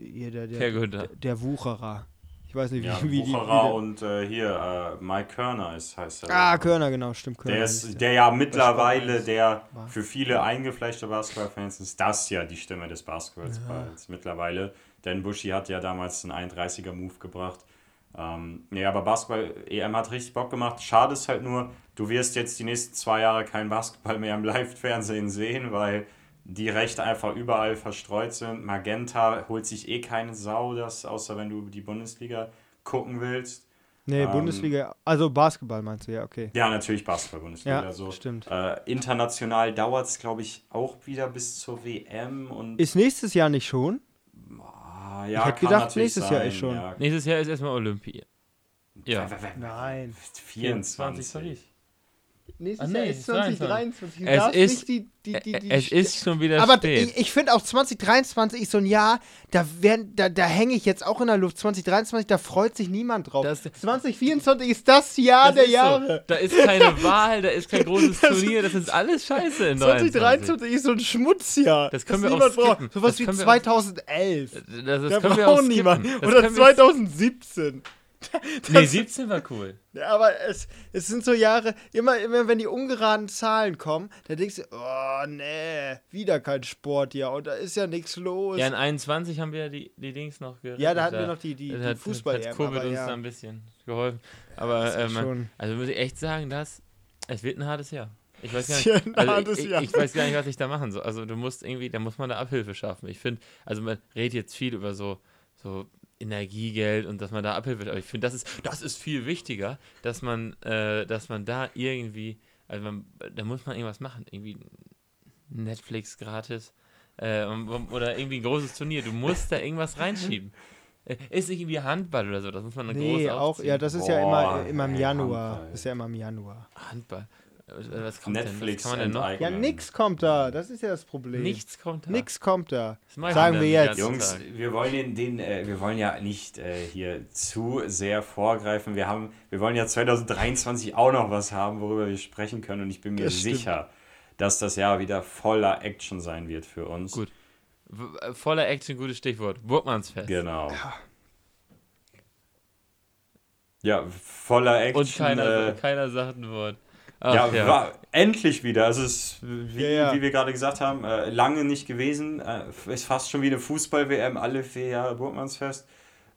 Hier, der, Herr der, Günther. der, der Wucherer. Ich weiß nicht, wie, Ja, wie Wucherer und äh, hier, äh, Mike Körner ist, heißt er. ah, Körner, genau, stimmt. Körner Der, ist, der ja mittlerweile, der für viele eingefleischte Basketballfans ist das ja die Stimme des Basketballs mittlerweile. Denn Buschi hat ja damals einen 31er-Move gebracht. Ähm, nee, aber Basketball, EM hat richtig Bock gemacht. Schade ist halt nur, du wirst jetzt die nächsten zwei Jahre kein Basketball mehr im Live-Fernsehen sehen, weil die Rechte einfach überall verstreut sind. Magenta holt sich eh keine Sau, das, außer wenn du die Bundesliga gucken willst. Nee, Ähm, Bundesliga, also Basketball meinst du, ja, okay. Ja, natürlich Basketball-Bundesliga. Ja, so. stimmt. Äh, international dauert es, glaube ich, auch wieder bis zur WM. Und Ist nächstes Jahr nicht schon? Ah, ja, ich hätte gedacht, nächstes Jahr sein, ist schon. Ja. Nächstes Jahr ist erstmal Olympia. Ja. Nein. 24. Paris. Nächstes ah, nee, Jahr ist 2023. Du es ist, die, die, die, es ist schon wieder Aber spät. ich, ich finde auch 2023 ist so ein Jahr, da, da, da hänge ich jetzt auch in der Luft. 2023, da freut sich niemand drauf. Das, 2024 ist das Jahr das der Jahre. So. Da ist keine Wahl, da ist kein großes das, Turnier, das ist alles scheiße in 2023 ist so ein Schmutzjahr. Das können wir auch skippen. So was wie 2011. Das, das da können wir auch niemand. Oder 2017. Das, nee, 17 war cool. Aber es, es sind so Jahre, immer, immer wenn die ungeraden Zahlen kommen, da denkst du, oh nee, wieder kein Sport hier und da ist ja nichts los. Ja, in 21 haben wir ja die, die Dings noch gerettet. Ja, da hatten wir noch die, die, die fußball hat, hat Covid uns ja. da ein bisschen geholfen. Aber ja, ähm, also muss ich echt sagen, dass es wird ein hartes Jahr. Ich weiß, gar nicht, also ich, ich, ich weiß gar nicht, was ich da machen soll. Also du musst irgendwie, da muss man da Abhilfe schaffen. Ich finde, also man redet jetzt viel über so so Energiegeld und dass man da Abhilfe, aber ich finde, das ist, das ist viel wichtiger, dass man, äh, dass man da irgendwie, also man, da muss man irgendwas machen, irgendwie Netflix gratis äh, oder irgendwie ein großes Turnier. Du musst da irgendwas reinschieben. Äh, Ist nicht irgendwie Handball oder so, das muss man dann Nee, groß auch, aufziehen. ja, das ist ja Boah, immer, immer im Januar. Handball. Ist ja immer im Januar. Handball. Was kommt Netflix denn? Was kann man denn noch? Ja, nix kommt da, das ist ja das Problem. Nichts kommt da. Nix kommt da. Sagen wir jetzt. Jungs, wir wollen den, den äh, wir wollen ja nicht äh, hier zu sehr vorgreifen. Wir haben, wir wollen ja 2023 auch noch was haben, worüber wir sprechen können. Und ich bin mir Das sicher, dass das Jahr wieder voller Action sein wird für uns. Gut. W- äh, Voller Action, gutes Stichwort. Burgmannsfest. Genau. Ja, voller Action. Und keiner, äh, keiner sagt ein Wort. Ach, ja, ja. War endlich wieder. Also es ist, wie, Ja, ja. wie wir gerade gesagt haben, äh, lange nicht gewesen. Äh, ist fast schon wieder Fußball-WM, alle vier Jahre Burgmannsfest.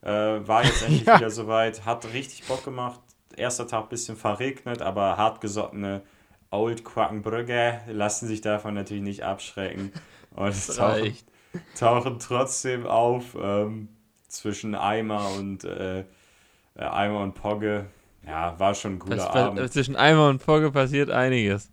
Äh, war jetzt endlich Ja. wieder soweit. Hat richtig Bock gemacht. Erster Tag ein bisschen verregnet, aber hartgesottene Old Quackenbrügge lassen sich davon natürlich nicht abschrecken. Und tauchen, tauchen trotzdem auf ähm, zwischen Eimer und äh, äh, Eimer und Pogge. Ja, war schon ein cooler Das, Abend. zwischen Eimer und Pogge passiert einiges.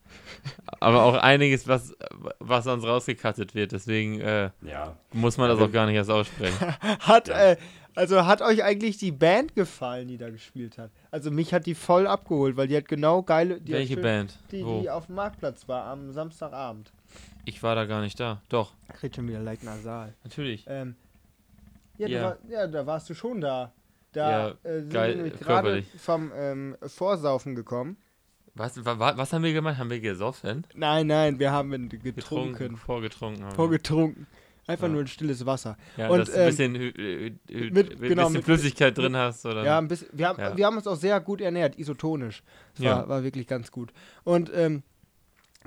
Aber auch einiges, was, was sonst rausgekattet wird. Deswegen äh, Ja, muss man das auch gar nicht erst aussprechen. Hat, Ja. äh, also hat euch eigentlich die Band gefallen, die da gespielt hat? Also mich hat die voll abgeholt, weil die hat genau geile. Die Welche schön- Band? Die, Wo? die auf dem Marktplatz war am Samstagabend. Ich war da gar nicht da. Doch, Ich rede schon wieder leicht nasal. natürlich. Ähm, ja, Ja. Du war, ja, da warst du schon da. Da Ja, äh, sind geil, wir gerade vom ähm, Vorsaufen gekommen. Was, wa, wa, was haben wir gemacht? Haben wir gesoffen? Nein, nein, wir haben getrunken. Getrunken, vorgetrunken. Vorgetrunken. Einfach Ja. nur ein stilles Wasser. Ja, Und, dass du ein ähm, bisschen, hü- mit- mit, genau, bisschen mit- Flüssigkeit drin hast. Oder? Ja, ein bisschen, wir, haben, Ja. wir haben uns auch sehr gut ernährt, isotonisch. Das war, Ja. war wirklich ganz gut. Und ähm,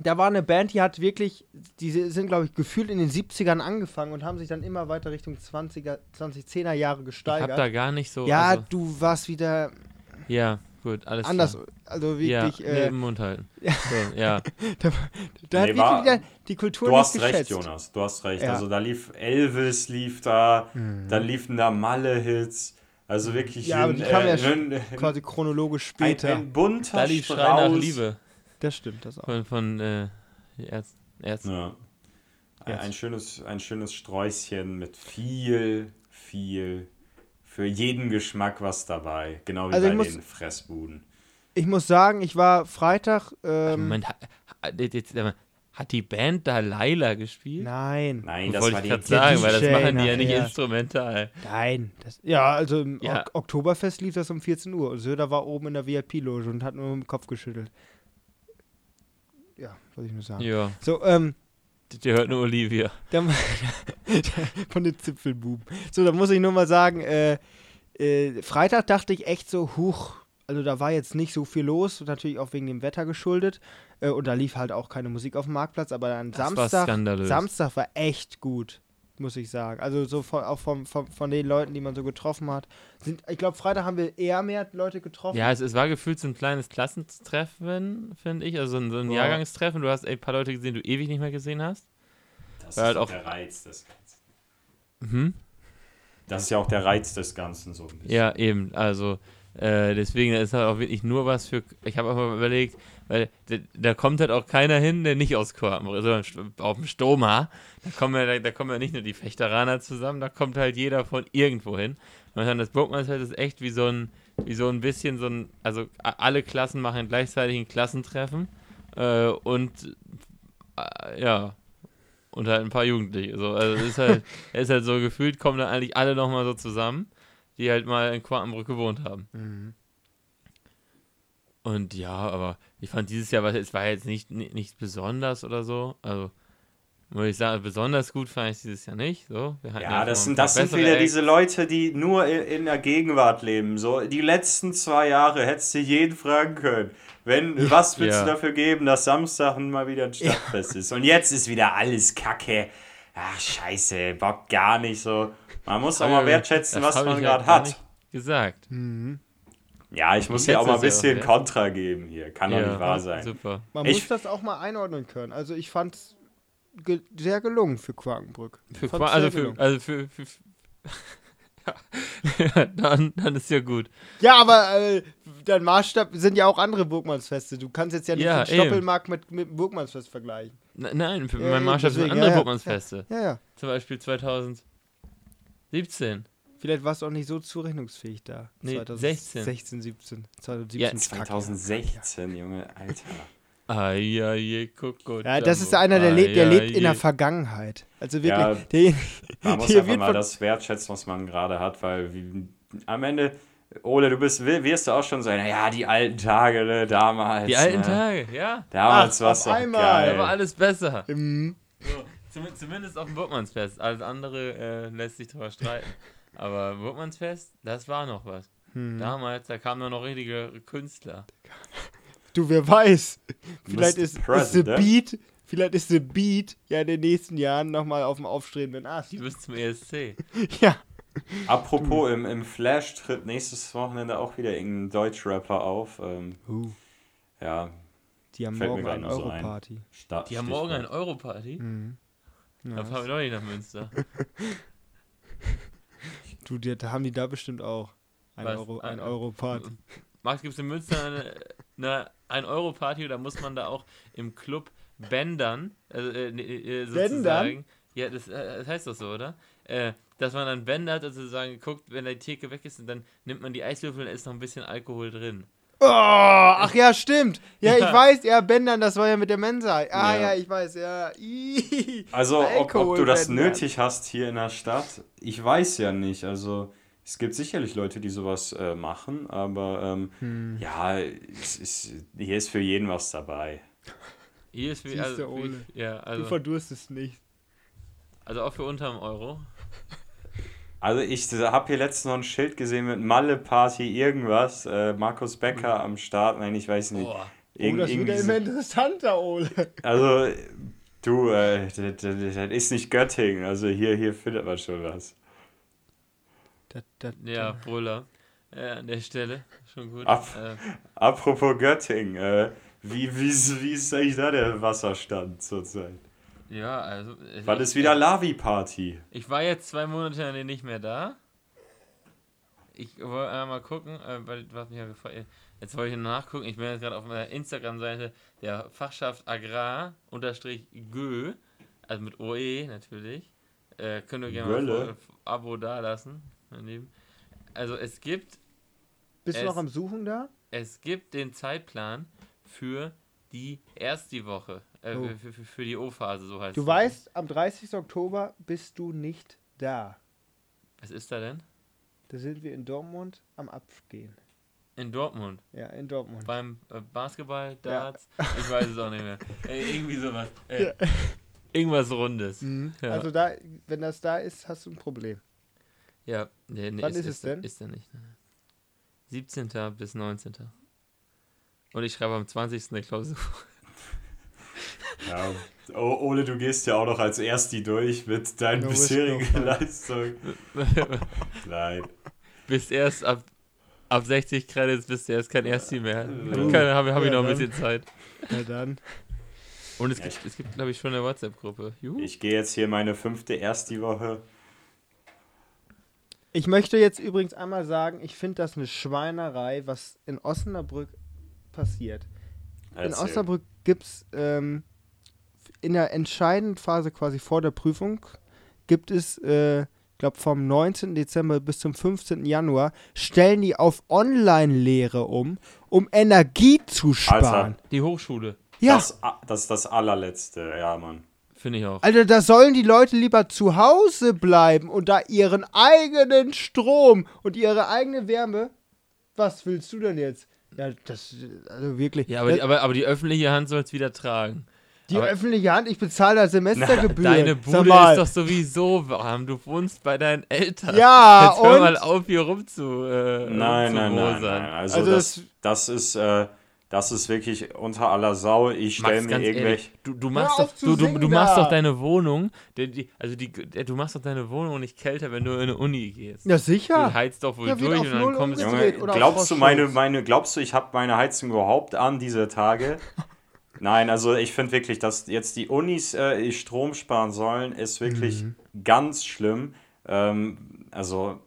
da war eine Band, die hat wirklich, die sind, glaube ich, gefühlt in den 70ern angefangen und haben sich dann immer weiter Richtung 20er, 2010er Jahre ich gesteigert. hab da gar nicht so. ja, also, du warst wieder ja, gut, alles anders. Klar. Also Ja, wirklich, nee, äh, im Mund halten. So, ja. da, da hat Nee, wirklich war- wieder die Kultur Du hast recht, geschätzt. Jonas. Du hast recht. Ja. Also da lief Elvis, lief da, Mhm. dann liefen da Malle-Hits. Also wirklich Ja, aber ein, die kamen ja äh, schon ein, Quasi chronologisch ein, später. ein bunter Da lief Schrei Strauß. nach Liebe das stimmt, das auch. von, von äh, Ärzten. Ärzten. Ja. Ein, Jetzt. ein, schönes, ein schönes Sträußchen mit viel, viel, für jeden Geschmack was dabei. Genau wie Also bei muss- den Fressbuden. Ich muss sagen, ich war Freitag. Ähm, Moment, hat, die Band da Laila gespielt? nein, Nein, das Wollte war ich die gerade sagen, weil das machen die ja nicht nachher. instrumental. nein. Das, ja, also im Ja. Ok Oktoberfest lief das um 14 Uhr und Söder war oben in der VIP-Loge und hat nur mit dem Kopf geschüttelt. Wollte ich nur sagen. Ja, So, ähm, die hört nur Olivia. der, von den Zipfelbuben. So, da muss ich nur mal sagen, äh, äh, Freitag dachte ich echt so, huch, also da war jetzt nicht so viel los, natürlich auch wegen dem Wetter geschuldet. Äh, und da lief halt auch keine Musik auf dem Marktplatz, aber dann Das war Samstag, skandalös. Samstag war echt gut, muss ich sagen. Also so von, auch vom, vom, von den Leuten, die man so getroffen hat. Sind, ich glaube, Freitag haben wir eher mehr Leute getroffen. Ja, es, es war gefühlt so ein kleines Klassentreffen, finde ich. Also so ein, so ein Ja. Jahrgangstreffen. Du hast ein paar Leute gesehen, die du ewig nicht mehr gesehen hast. Das Weil ist halt auch- der Reiz des Ganzen. Mhm. Das ist ja auch der Reiz des Ganzen so ein bisschen. Ja, eben. Also äh, deswegen ist halt auch wirklich nur was für. Ich habe auch mal überlegt, weil da, da kommt halt auch keiner hin, der nicht aus Korpen, sondern st- auf dem Stoma. Da kommen, ja, da, da kommen ja nicht nur die Fechteraner zusammen, da kommt halt jeder von irgendwo hin. Und dann das Burgmannsfeld ist echt wie so ein, wie so ein bisschen so ein, also alle Klassen machen gleichzeitig ein Klassentreffen äh, und äh, ja, und halt ein paar Jugendliche. So. Also es ist halt, ist halt so gefühlt, kommen dann eigentlich alle nochmal so zusammen, die halt mal in Quakenbrück gewohnt haben. Mhm. Und ja, aber ich fand dieses Jahr, war- es war jetzt nicht, nicht, nicht besonders oder so. Also, muss ich sagen, besonders gut fand ich es dieses Jahr nicht. So, wir hatten Ja, das sind, das sind wieder Acts. diese Leute, die nur in, in der Gegenwart leben. So, die letzten zwei Jahre hättest du jeden fragen können. Wenn, was willst Ja. du dafür geben, dass Samstag mal wieder ein Stadtfest ist? Und jetzt ist wieder alles Kacke. Ach, scheiße, Bock gar nicht so. Man muss auch mal wertschätzen, das was man ich gerade hat. Gesagt. Ja, ich muss hier auch mal ein ja bisschen auch- Kontra geben hier. Kann doch Ja, nicht wahr sein. Super. Man Ich- muss das auch mal einordnen können. Also ich fand es ge sehr gelungen für Quakenbrück. Für, Qua- also für, gelungen. also für, für, für ja, dann, dann ist ja gut. Ja, aber äh, dein Maßstab sind ja auch andere Burgmannsfeste. Du kannst jetzt ja nicht Ja, den Stoppelmarkt mit, mit dem Burgmannsfest vergleichen. N- Nein, für Ja, mein ja, Maßstab sind deswegen, andere ja, ja. Burgmannsfeste. Ja, ja. Zum Beispiel 2017. Vielleicht warst du auch nicht so zurechnungsfähig da. Nee, 2016, 16. 17. 2017 Ja, ist kacke. 2016, Junge, Alter. Ai, ai, Coco. Ja, das ist einer, der lebt, der lebt in der. Vergangenheit. Also wirklich, Ja, der, Man muss Hier einfach wird mal das wertschätzen, was man gerade hat, weil wie, am Ende, Ole, du bist, wi- wirst du auch schon sagen, ja, die alten Tage, ne, damals. Die alten ne, Tage, ja. Damals war es auf doch einmal. Da war geil. alles besser. Mhm. So, zum, zumindest auf dem Burgmannsfest. Alles andere äh, lässt sich drüber streiten. Aber Burgmannsfest, das war noch was. Hm. Damals, da kamen noch richtige Künstler. Du, wer weiß. Vielleicht Mr. ist, ist the. Beat, vielleicht ist the Beat ja in den nächsten Jahren nochmal auf dem aufstrebenden Ast. Die bis zum ESC. Ja. Apropos, im, im Flash tritt nächstes Wochenende auch wieder irgendein Deutschrapper auf. Ähm, Uh, ja, die haben morgen eine nur so ein. Europarty. Die haben morgen eine Europarty. Mhm. Da fahren wir doch nicht nach Münster. du, die, da haben die da bestimmt auch. Ein Was? Euro, ein Äh, Euro-Party. Max, gibt es in Münster eine, eine, ein Euro-Party oder muss man da auch im Club bändern? Also, äh, ne, äh, sozusagen. Ja, das, äh, das heißt doch so, oder? Äh, dass man dann bändert und sozusagen guckt, wenn die Theke weg ist und dann nimmt man die Eiswürfel und ist noch ein bisschen Alkohol drin. Oh, ach ja, stimmt. Ja, ich Ja. weiß, ja, Bändern, das war ja mit der Mensa. Ah, ja, Ja. ich weiß, ja. Ih. Also, ob, ob du das nötig hast hier in der Stadt, ich weiß ja nicht. Also, es gibt sicherlich Leute, die sowas äh, machen, aber ähm, Hm. ja, es ist, hier ist für jeden was dabei. Hier ist wie, also, wie, ja, Du also, verdurstest nicht. Also auch für unter einem Euro. Also ich habe hier letztens noch ein Schild gesehen mit Malle Party irgendwas. Äh, Markus Becker am Start. Nein, ich weiß nicht. Boah. Oh, das wird ja irgendwie immer interessanter, Ole. also du, äh, das, das, das ist nicht Göttingen. Also hier, hier findet man schon was. Das, das, Ja, Brüller. Ja, an der Stelle. Schon gut. Ab. Äh, Apropos Göttingen, äh, wie, wie, ist- wie ist eigentlich da der Wasserstand zurzeit? Ja, also. äh, Wann ist wieder Lavi-Party? Ich war jetzt zwei Monate lang nicht mehr da. Ich wollte einmal mal gucken, äh, weil was mich ja gefragt Jetzt wollte ich noch nachgucken. Ich bin jetzt gerade auf meiner Instagram-Seite der Fachschaft Agrar unterstrich Gö, also mit OE natürlich. Äh, könnt ihr gerne mal ein Abo da lassen. mein Lieben. Also es gibt, Bist du Es- noch am Suchen da? es gibt den Zeitplan für die erste Woche, äh, Oh. für, für, für die O-Phase, so heißt Du es. weißt, am 30. Oktober bist du nicht da. Was ist da denn? Da sind wir in Dortmund am Abgehen. In Dortmund. Ja, in Dortmund. Beim äh, Basketball, Ja. Darts, ich weiß es auch nicht mehr. Ey, irgendwie sowas. Ey, Irgendwas Rundes. Mhm. Ja. Also da, wenn das da ist, hast du ein Problem. Ja, nee, nee, Wann ist es denn? Ist er nicht. ne. 17. bis 19. Und ich schreibe am 20. eine Klausur. Ja. Oh, Ole, du gehst ja auch noch als Ersti durch mit deinen bisherigen? Leistungen. Nein. bis erst ab, ab 60 Credits bist du erst kein Ersti mehr. Keine, habe hab ich Ja, noch ein dann. bisschen Zeit. Na dann. Und es Ja, gibt, es gibt glaube ich, schon eine WhatsApp-Gruppe. Ich gehe jetzt hier meine fünfte Ersti-Woche. Ich möchte jetzt übrigens einmal sagen, ich finde das eine Schweinerei, was in Osnabrück passiert. In Erzähl. Osnabrück gibt es ähm, in der entscheidenden Phase quasi vor der Prüfung, gibt es, äh, glaube vom 19. Dezember bis zum 15. Januar, stellen die auf Online-Lehre um, um Energie zu sparen. Die Hochschule, ja, Das, das ist das allerletzte, ja, Mann. finde ich auch. Alter, da sollen die Leute lieber zu Hause bleiben und da ihren eigenen Strom und ihre eigene Wärme. Was willst du denn jetzt? Ja, das, also wirklich. Ja, aber, das, die, aber, aber die öffentliche Hand soll es wieder tragen. Die aber- öffentliche Hand, ich bezahle da Semestergebühren. Deine Bude ist doch sowieso warm. Du wohnst bei deinen Eltern. Ja, Jetzt hör und- mal auf, hier rumzu. Äh, Nein, nein, nein, nein. Also, Also das, das- ist, äh, das ist wirklich unter aller Sau. Ich stelle mir irgendwelche. du, du machst doch, du, du, du machst doch deine Wohnung, die, die, also die, du machst doch deine Wohnung nicht kälter, wenn du in eine Uni gehst. Ja, Du sicher. heizt doch wohl Ja, durch und dann kommst du. Junge, glaubst du meine, meine, glaubst du, ich habe meine Heizung überhaupt an diese Tage? Nein, also ich finde wirklich, dass jetzt die Unis äh, Strom sparen sollen, ist wirklich Mhm. ganz schlimm. Ähm, also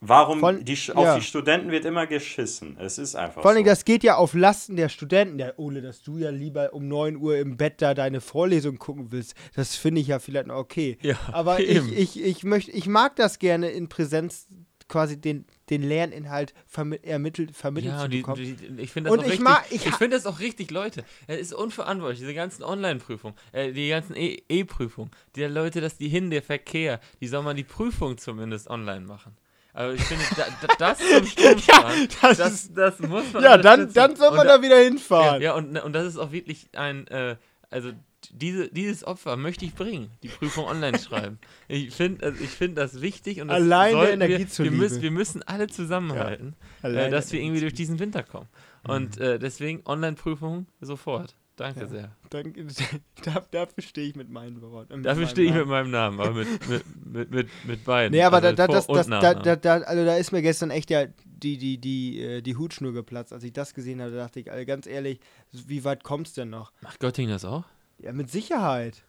warum Von- die, ja. auf die Studenten wird immer geschissen. Es ist einfach Vor allem, so. das geht ja auf Lasten der Studenten. Der Ole, dass du ja lieber um 9 Uhr im Bett da deine Vorlesung gucken willst, das finde ich ja vielleicht noch okay. Ja, Aber eben. ich, ich, ich, möchte, ich mag das gerne in Präsenz quasi den, den Lerninhalt vermi ermittelt, vermittelt Ja, zu und die, bekommen. die, ich finde das Und auch ich richtig. mag- ich ich finde das auch richtig, Leute. Es ist unverantwortlich, diese ganzen Online-Prüfungen, äh, die ganzen E- E-Prüfungen. die Leute, dass die hin, der Verkehr, die soll man die Prüfung zumindest online machen. Also ich finde, da, da, das zum Stromsparen, das das, das muss man ja, dann, dann soll man Und da wieder Ja, hinfahren. ja und, und das ist auch wirklich ein, äh, also diese, dieses Opfer möchte ich bringen, die Prüfung online schreiben. Ich finde also ich find das wichtig und das Allein der sollten Energie wir, wir, zuliebe. müssen, wir müssen alle zusammenhalten, Allein äh, dass wir irgendwie durch diesen Winter kommen. Und äh, deswegen Online-Prüfung sofort. Danke sehr. Dann, da, dafür stehe ich mit meinen Worten. mit Dafür meinem stehe ich mit Namen. meinem Namen, aber mit, mit, mit, mit, mit beiden. Nee, aber also da, das, das, da, da, da, also da ist mir gestern echt ja die, die, die, äh, die Hutschnur geplatzt. Als ich das gesehen habe, dachte ich, also ganz ehrlich, wie weit kommst du denn noch? Macht Göttingen das auch? Ja, mit Sicherheit.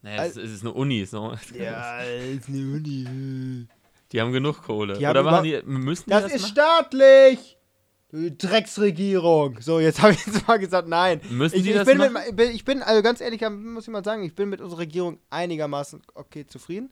Naja, es, es ist eine Uni. Ist noch, Ja, ist eine Uni. Die haben genug Kohle. Die haben Oder machen die, müssen die Das, das ist machen? staatlich! Drecksregierung. So, jetzt habe ich jetzt mal gesagt, nein. Müssen ich, die ich, das bin mit, machen? ich bin, also ganz ehrlich, muss ich mal sagen, ich bin mit unserer Regierung einigermaßen okay zufrieden.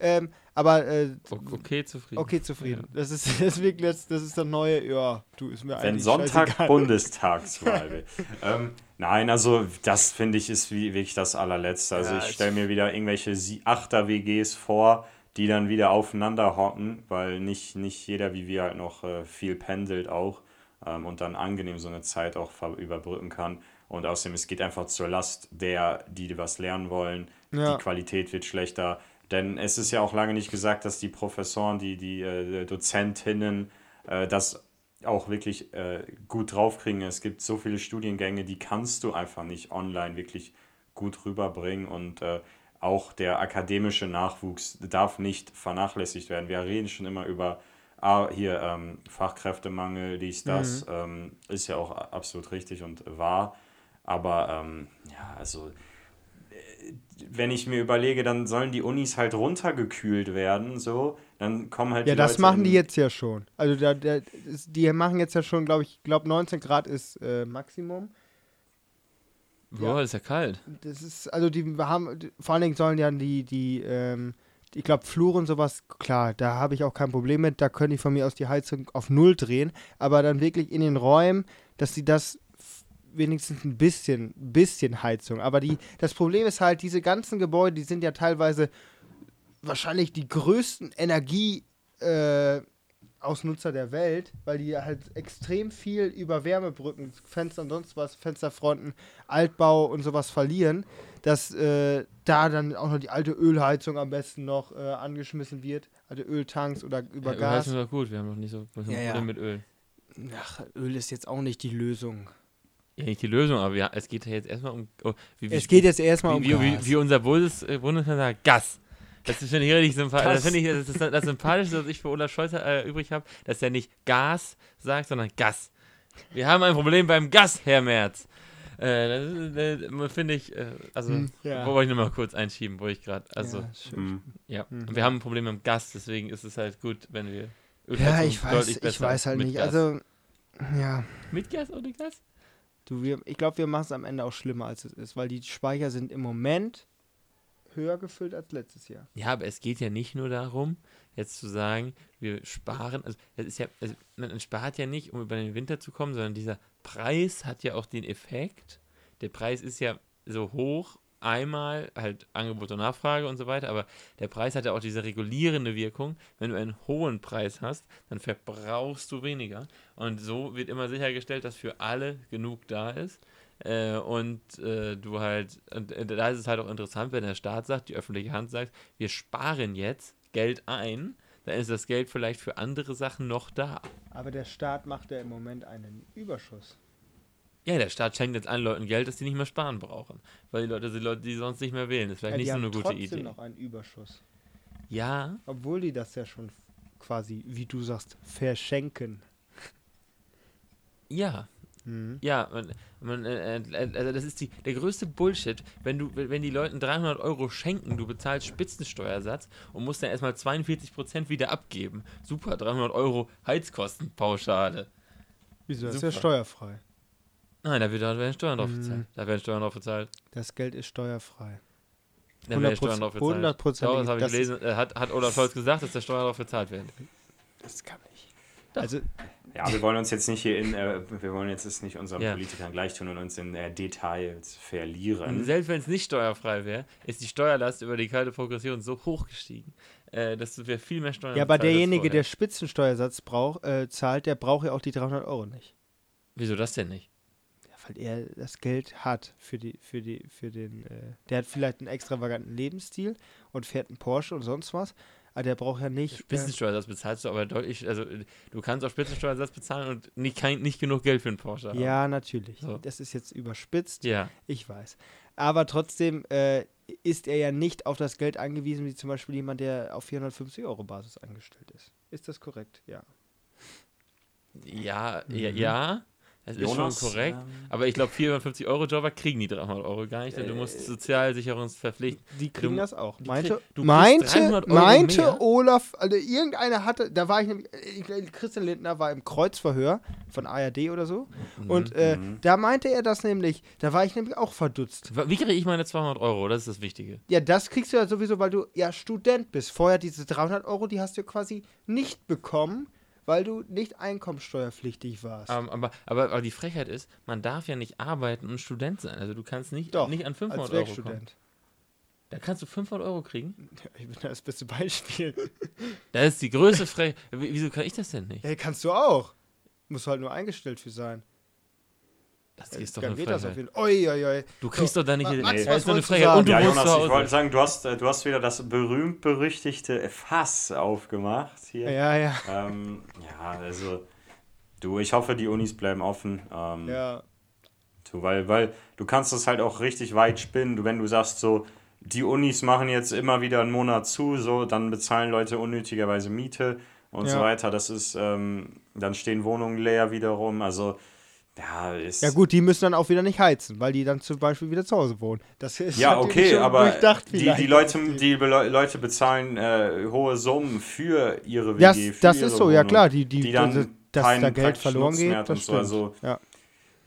Ähm, aber äh, Okay, zufrieden. okay zufrieden. Das ist das ist wirklich das, das ist das neue, ja, du ist mir Wenn Sonntag scheißegal. Bundestagswahl ähm, nein, also das finde ich ist wie, wirklich das allerletzte. Also Ja, ich stelle mir wieder irgendwelche Sie- Achter-WGs vor, die dann wieder aufeinander hocken, weil nicht, nicht jeder wie wir halt noch äh, viel pendelt auch ähm, und dann angenehm so eine Zeit auch überbrücken kann. Und außerdem, es geht einfach zur Last der, die was lernen wollen. Ja. Die Qualität wird schlechter. Denn es ist ja auch lange nicht gesagt, dass die Professoren, die, die äh, Dozentinnen äh, das auch wirklich äh, gut draufkriegen. Es gibt so viele Studiengänge, die kannst du einfach nicht online wirklich gut rüberbringen und äh, auch der akademische Nachwuchs darf nicht vernachlässigt werden. Wir reden schon immer über ah, hier ähm, Fachkräftemangel, dies, das, ähm, ist ja auch absolut richtig und wahr. Aber ähm, ja, also äh, wenn ich mir überlege, dann sollen die Unis halt runtergekühlt werden, so, dann kommen halt Ja, die das Leute machen die jetzt ja schon. Also da, da, ist- die machen jetzt ja schon, glaube ich, glaube 19 Grad ist äh, Maximum. Boah, ist ja kalt. Das ist, also die haben, vor allen Dingen sollen ja die, die, ähm, ich glaube, Flur und sowas, klar, da habe ich auch kein Problem mit, da können die von mir aus die Heizung auf Null drehen, aber dann wirklich in den Räumen, dass sie das wenigstens ein bisschen, bisschen Heizung, aber die, das Problem ist halt, diese ganzen Gebäude, die sind ja teilweise wahrscheinlich die größten Energie, äh, der Welt, weil die halt extrem viel über Wärmebrücken, Fenster und sonst was, Fensterfronten, Altbau und sowas verlieren, dass äh, da dann auch noch die alte Ölheizung am besten noch äh, angeschmissen wird, alte Öltanks oder über ja, Gas. Ist doch gut, wir haben noch nicht so Ja, ja. Problem mit Öl. Ach, Öl ist jetzt auch nicht die Lösung. Ja, nicht die Lösung, aber ja, es geht ja jetzt erstmal um. Oh, wie, wie, Es geht jetzt erstmal um wie, Gas. wie, wie unser Bundes, äh, Bundeskanzler Gas. Das ist finde ich richtig sympathisch. Das finde ich das, ist das Sympathischste, was ich für Olaf Scholz äh, übrig habe, dass er nicht Gas sagt, sondern Gas. Wir haben ein Problem beim Gas, Herr Merz. Äh, das äh, finde ich, äh, also, Hm, ja. wo wollte ich nochmal kurz einschieben, wo ich gerade, also, ja, schön. Mhm. ja. Mhm. Wir haben ein Problem mit dem Gas, deswegen ist es halt gut, wenn wir. ja, ich weiß, ich weiß halt nicht. Gas. Also, ja. Mit Gas oder Gas? Du, wir, ich glaube, wir machen es am Ende auch schlimmer, als es ist, weil die Speicher sind im Moment höher gefüllt als letztes Jahr. Ja, aber es geht ja nicht nur darum, jetzt zu sagen, wir sparen, also es ist ja, also man spart ja nicht, um über den Winter zu kommen, sondern dieser Preis hat ja auch den Effekt. Der Preis ist ja so hoch, einmal halt Angebot und Nachfrage und so weiter, aber der Preis hat ja auch diese regulierende Wirkung. Wenn du einen hohen Preis hast, dann verbrauchst du weniger. Und so wird immer sichergestellt, dass für alle genug da ist. Äh, und äh, du halt, und, äh, da ist es halt auch interessant, wenn der Staat sagt, die öffentliche Hand sagt, wir sparen jetzt Geld ein, dann ist das Geld vielleicht für andere Sachen noch da. Aber der Staat macht ja im Moment einen Überschuss. Ja, der Staat schenkt jetzt allen Leuten Geld, dass die nicht mehr sparen brauchen. Weil die Leute, die Leute, die sonst nicht mehr wählen, das ist vielleicht Ja, nicht die so haben eine gute trotzdem Idee. noch einen Überschuss. Ja, Obwohl die das ja schon quasi, wie du sagst, verschenken. ja, Mhm. Ja, man, man, äh, äh, also das ist die, der größte Bullshit, wenn du, wenn die Leuten 300 Euro schenken, du bezahlst Spitzensteuersatz und musst dann erstmal 42% wieder abgeben. Super, 300 Euro Heizkostenpauschale. Wieso? Das ist ja Super. steuerfrei. Nein, da, wird, da werden Steuern drauf Mhm. bezahlt. Da werden Steuern drauf bezahlt. Das Geld ist steuerfrei. Da werden Steuern drauf bezahlt. 100%, Doch, das habe ich das- gelesen. Äh, hat, hat Olaf Scholz gesagt, dass der Steuern drauf bezahlt werden. Das kann ich. Doch. Also, Ja, wir wollen uns jetzt nicht hier in, äh, wir wollen jetzt es nicht unseren Ja. Politikern gleich tun und uns in äh, Details verlieren. Und selbst wenn es nicht steuerfrei wäre, ist die Steuerlast über die kalte Progression so hoch gestiegen, äh, dass wir viel mehr Steuern ja, aber derjenige, der Spitzensteuersatz brauch, äh, zahlt, der braucht ja auch die 300 Euro nicht. Wieso das denn nicht? Ja, weil er das Geld hat für die, für die, für den, äh, der hat vielleicht einen extravaganten Lebensstil und fährt einen Porsche und sonst was, aber der braucht ja nicht. Äh, Spitzensteuersatz bezahlst du aber deutlich, also du kannst auch Spitzensteuersatz bezahlen und nicht, kein, nicht genug Geld für einen Porsche haben. ja, natürlich. So. Das ist jetzt überspitzt. Ja. Ich weiß. Aber trotzdem äh, ist er ja nicht auf das Geld angewiesen, wie zum Beispiel jemand, der auf 450 Euro Basis angestellt ist. Ist das korrekt? Ja. Ja, ja, Mhm. ja. Das Jonas, ist schon korrekt. ähm, Aber ich glaube, 450 Euro Jobber kriegen die 300 Euro gar nicht, denn du musst sozialsicherungsverpflichtend. Die kriegen Du- das auch. Meinte, meinte, 300 Euro meinte mehr. Olaf, also irgendeiner hatte, da war ich nämlich, ich glaube, Christian Lindner war im Kreuzverhör von ARD oder so. Und äh, Mhm. da meinte er das nämlich, da war ich nämlich auch verdutzt. Wie kriege ich meine 200 Euro? Das ist das Wichtige. Ja, das kriegst du ja sowieso, weil du ja Student bist. Vorher diese 300 Euro, die hast du quasi nicht bekommen, weil du nicht einkommensteuerpflichtig warst. Ähm, aber, aber, aber die Frechheit ist, man darf ja nicht arbeiten und Student sein. Also du kannst nicht, Doch, nicht an 500 als Euro kommen. Da kannst du 500 Euro kriegen. Ich bin das beste Beispiel. Das ist die größte Frechheit. Wieso kann ich das denn nicht? Hey, kannst du auch. Musst halt nur eingestellt für sein. Das ist doch Dann eine geht das auf jeden Fall. Ui, ui, ui. Du kriegst doch da nicht. Ma- Max, das was ist doch eine Frechheit. Und du ja, Jonas, ich wollte sagen, du hast, äh, du hast wieder das berühmt-berüchtigte Fass aufgemacht hier. Ja, ja. Ähm, ja, also, du, ich hoffe, die Unis bleiben offen. Ähm, Ja. Du, weil, weil du kannst das halt auch richtig weit spinnen. Du, wenn du sagst so, die Unis machen jetzt immer wieder einen Monat zu, so, dann bezahlen Leute unnötigerweise Miete und so Ja. weiter. Das ist, ähm, dann stehen Wohnungen leer wiederum. Also, ja, ist. Ja gut, die müssen dann auch wieder nicht heizen, weil die dann zum Beispiel wieder zu Hause wohnen. Das ist Ja, okay, aber die, die, Leute, die Be- Leute bezahlen äh, hohe Summen für ihre WG. Das, für das ihre ist so, ja Wohnung, klar, die, die, die dann dass, dass da Geld verloren Nutzen geht, das und so, also- ja.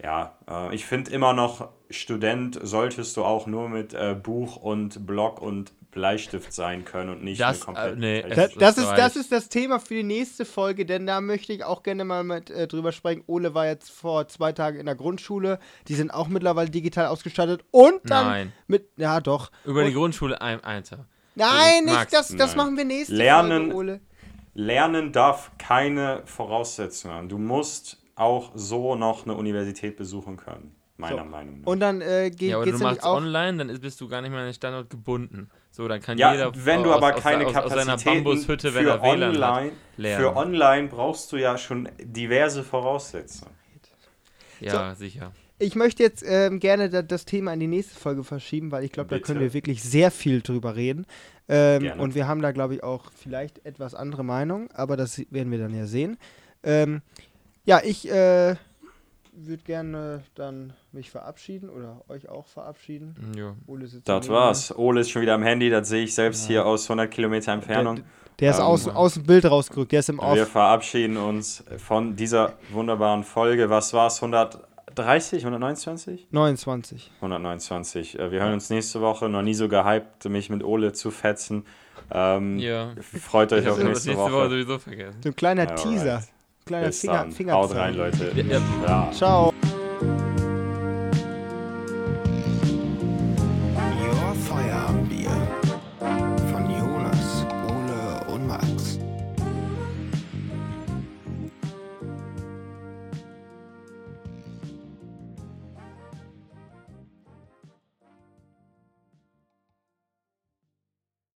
Ja, äh, ich finde immer noch, Student solltest du auch nur mit äh, Buch und Block und Bleistift sein können und nicht Das, eine komplett. äh, nee, Das, das, ist das ist das Thema für die nächste Folge, denn da möchte ich auch gerne mal mit äh, drüber sprechen. Ole war jetzt vor zwei Tagen in der Grundschule. Die sind auch mittlerweile digital ausgestattet. Und dann Nein. mit. Ja, doch. Über die Und, Grundschule ein Alter. nein, nicht, Max, das, das nein. machen wir nächste Lernen- Folge, Ole. Lernen darf keine Voraussetzungen haben. Du musst auch so noch eine Universität besuchen können, meiner So. Meinung nach. Und dann äh, geht Ja, aber du es nämlich machst auch. online, dann ist- bist du gar nicht mehr an den Standort gebunden. So, dann kann ja, jeder wenn du aus, aber aus, keine aus, aus seiner Kapazitäten Bambushütte, wenn für er WLAN hat, online, lernen. für online brauchst du ja schon diverse Voraussetzungen. Ja, sicher. Ich möchte jetzt ähm, gerne da, das Thema in die nächste Folge verschieben, weil ich glaube, da können wir wirklich sehr viel drüber reden. Ähm, und wir haben da, glaube ich, auch vielleicht etwas andere Meinung, aber das werden wir dann ja sehen. Ähm, ja, ich äh, würde gerne dann mich verabschieden oder euch auch verabschieden. Ja. Ole sitzt Das war's. Ole ist schon wieder am Handy, das sehe ich selbst hier aus 100 Kilometer. Entfernung. Der, der ist Ähm, aus, aus dem Bild rausgerückt, der ist im Wir Off. verabschieden uns von dieser wunderbaren Folge. Was war's? 130, 129? 29. 129. Äh, Wir hören uns nächste Woche. Noch nie so gehypt, mich mit Ole zu fetzen. Ähm, Ja. Freut euch Ich auf nächste nächste Woche Woche. sowieso vergessen. So ein kleiner Alright. Teaser. Kleiner Bis Finger, dann. Finger Haut rein, Leute. Ja. Ja. Ciao.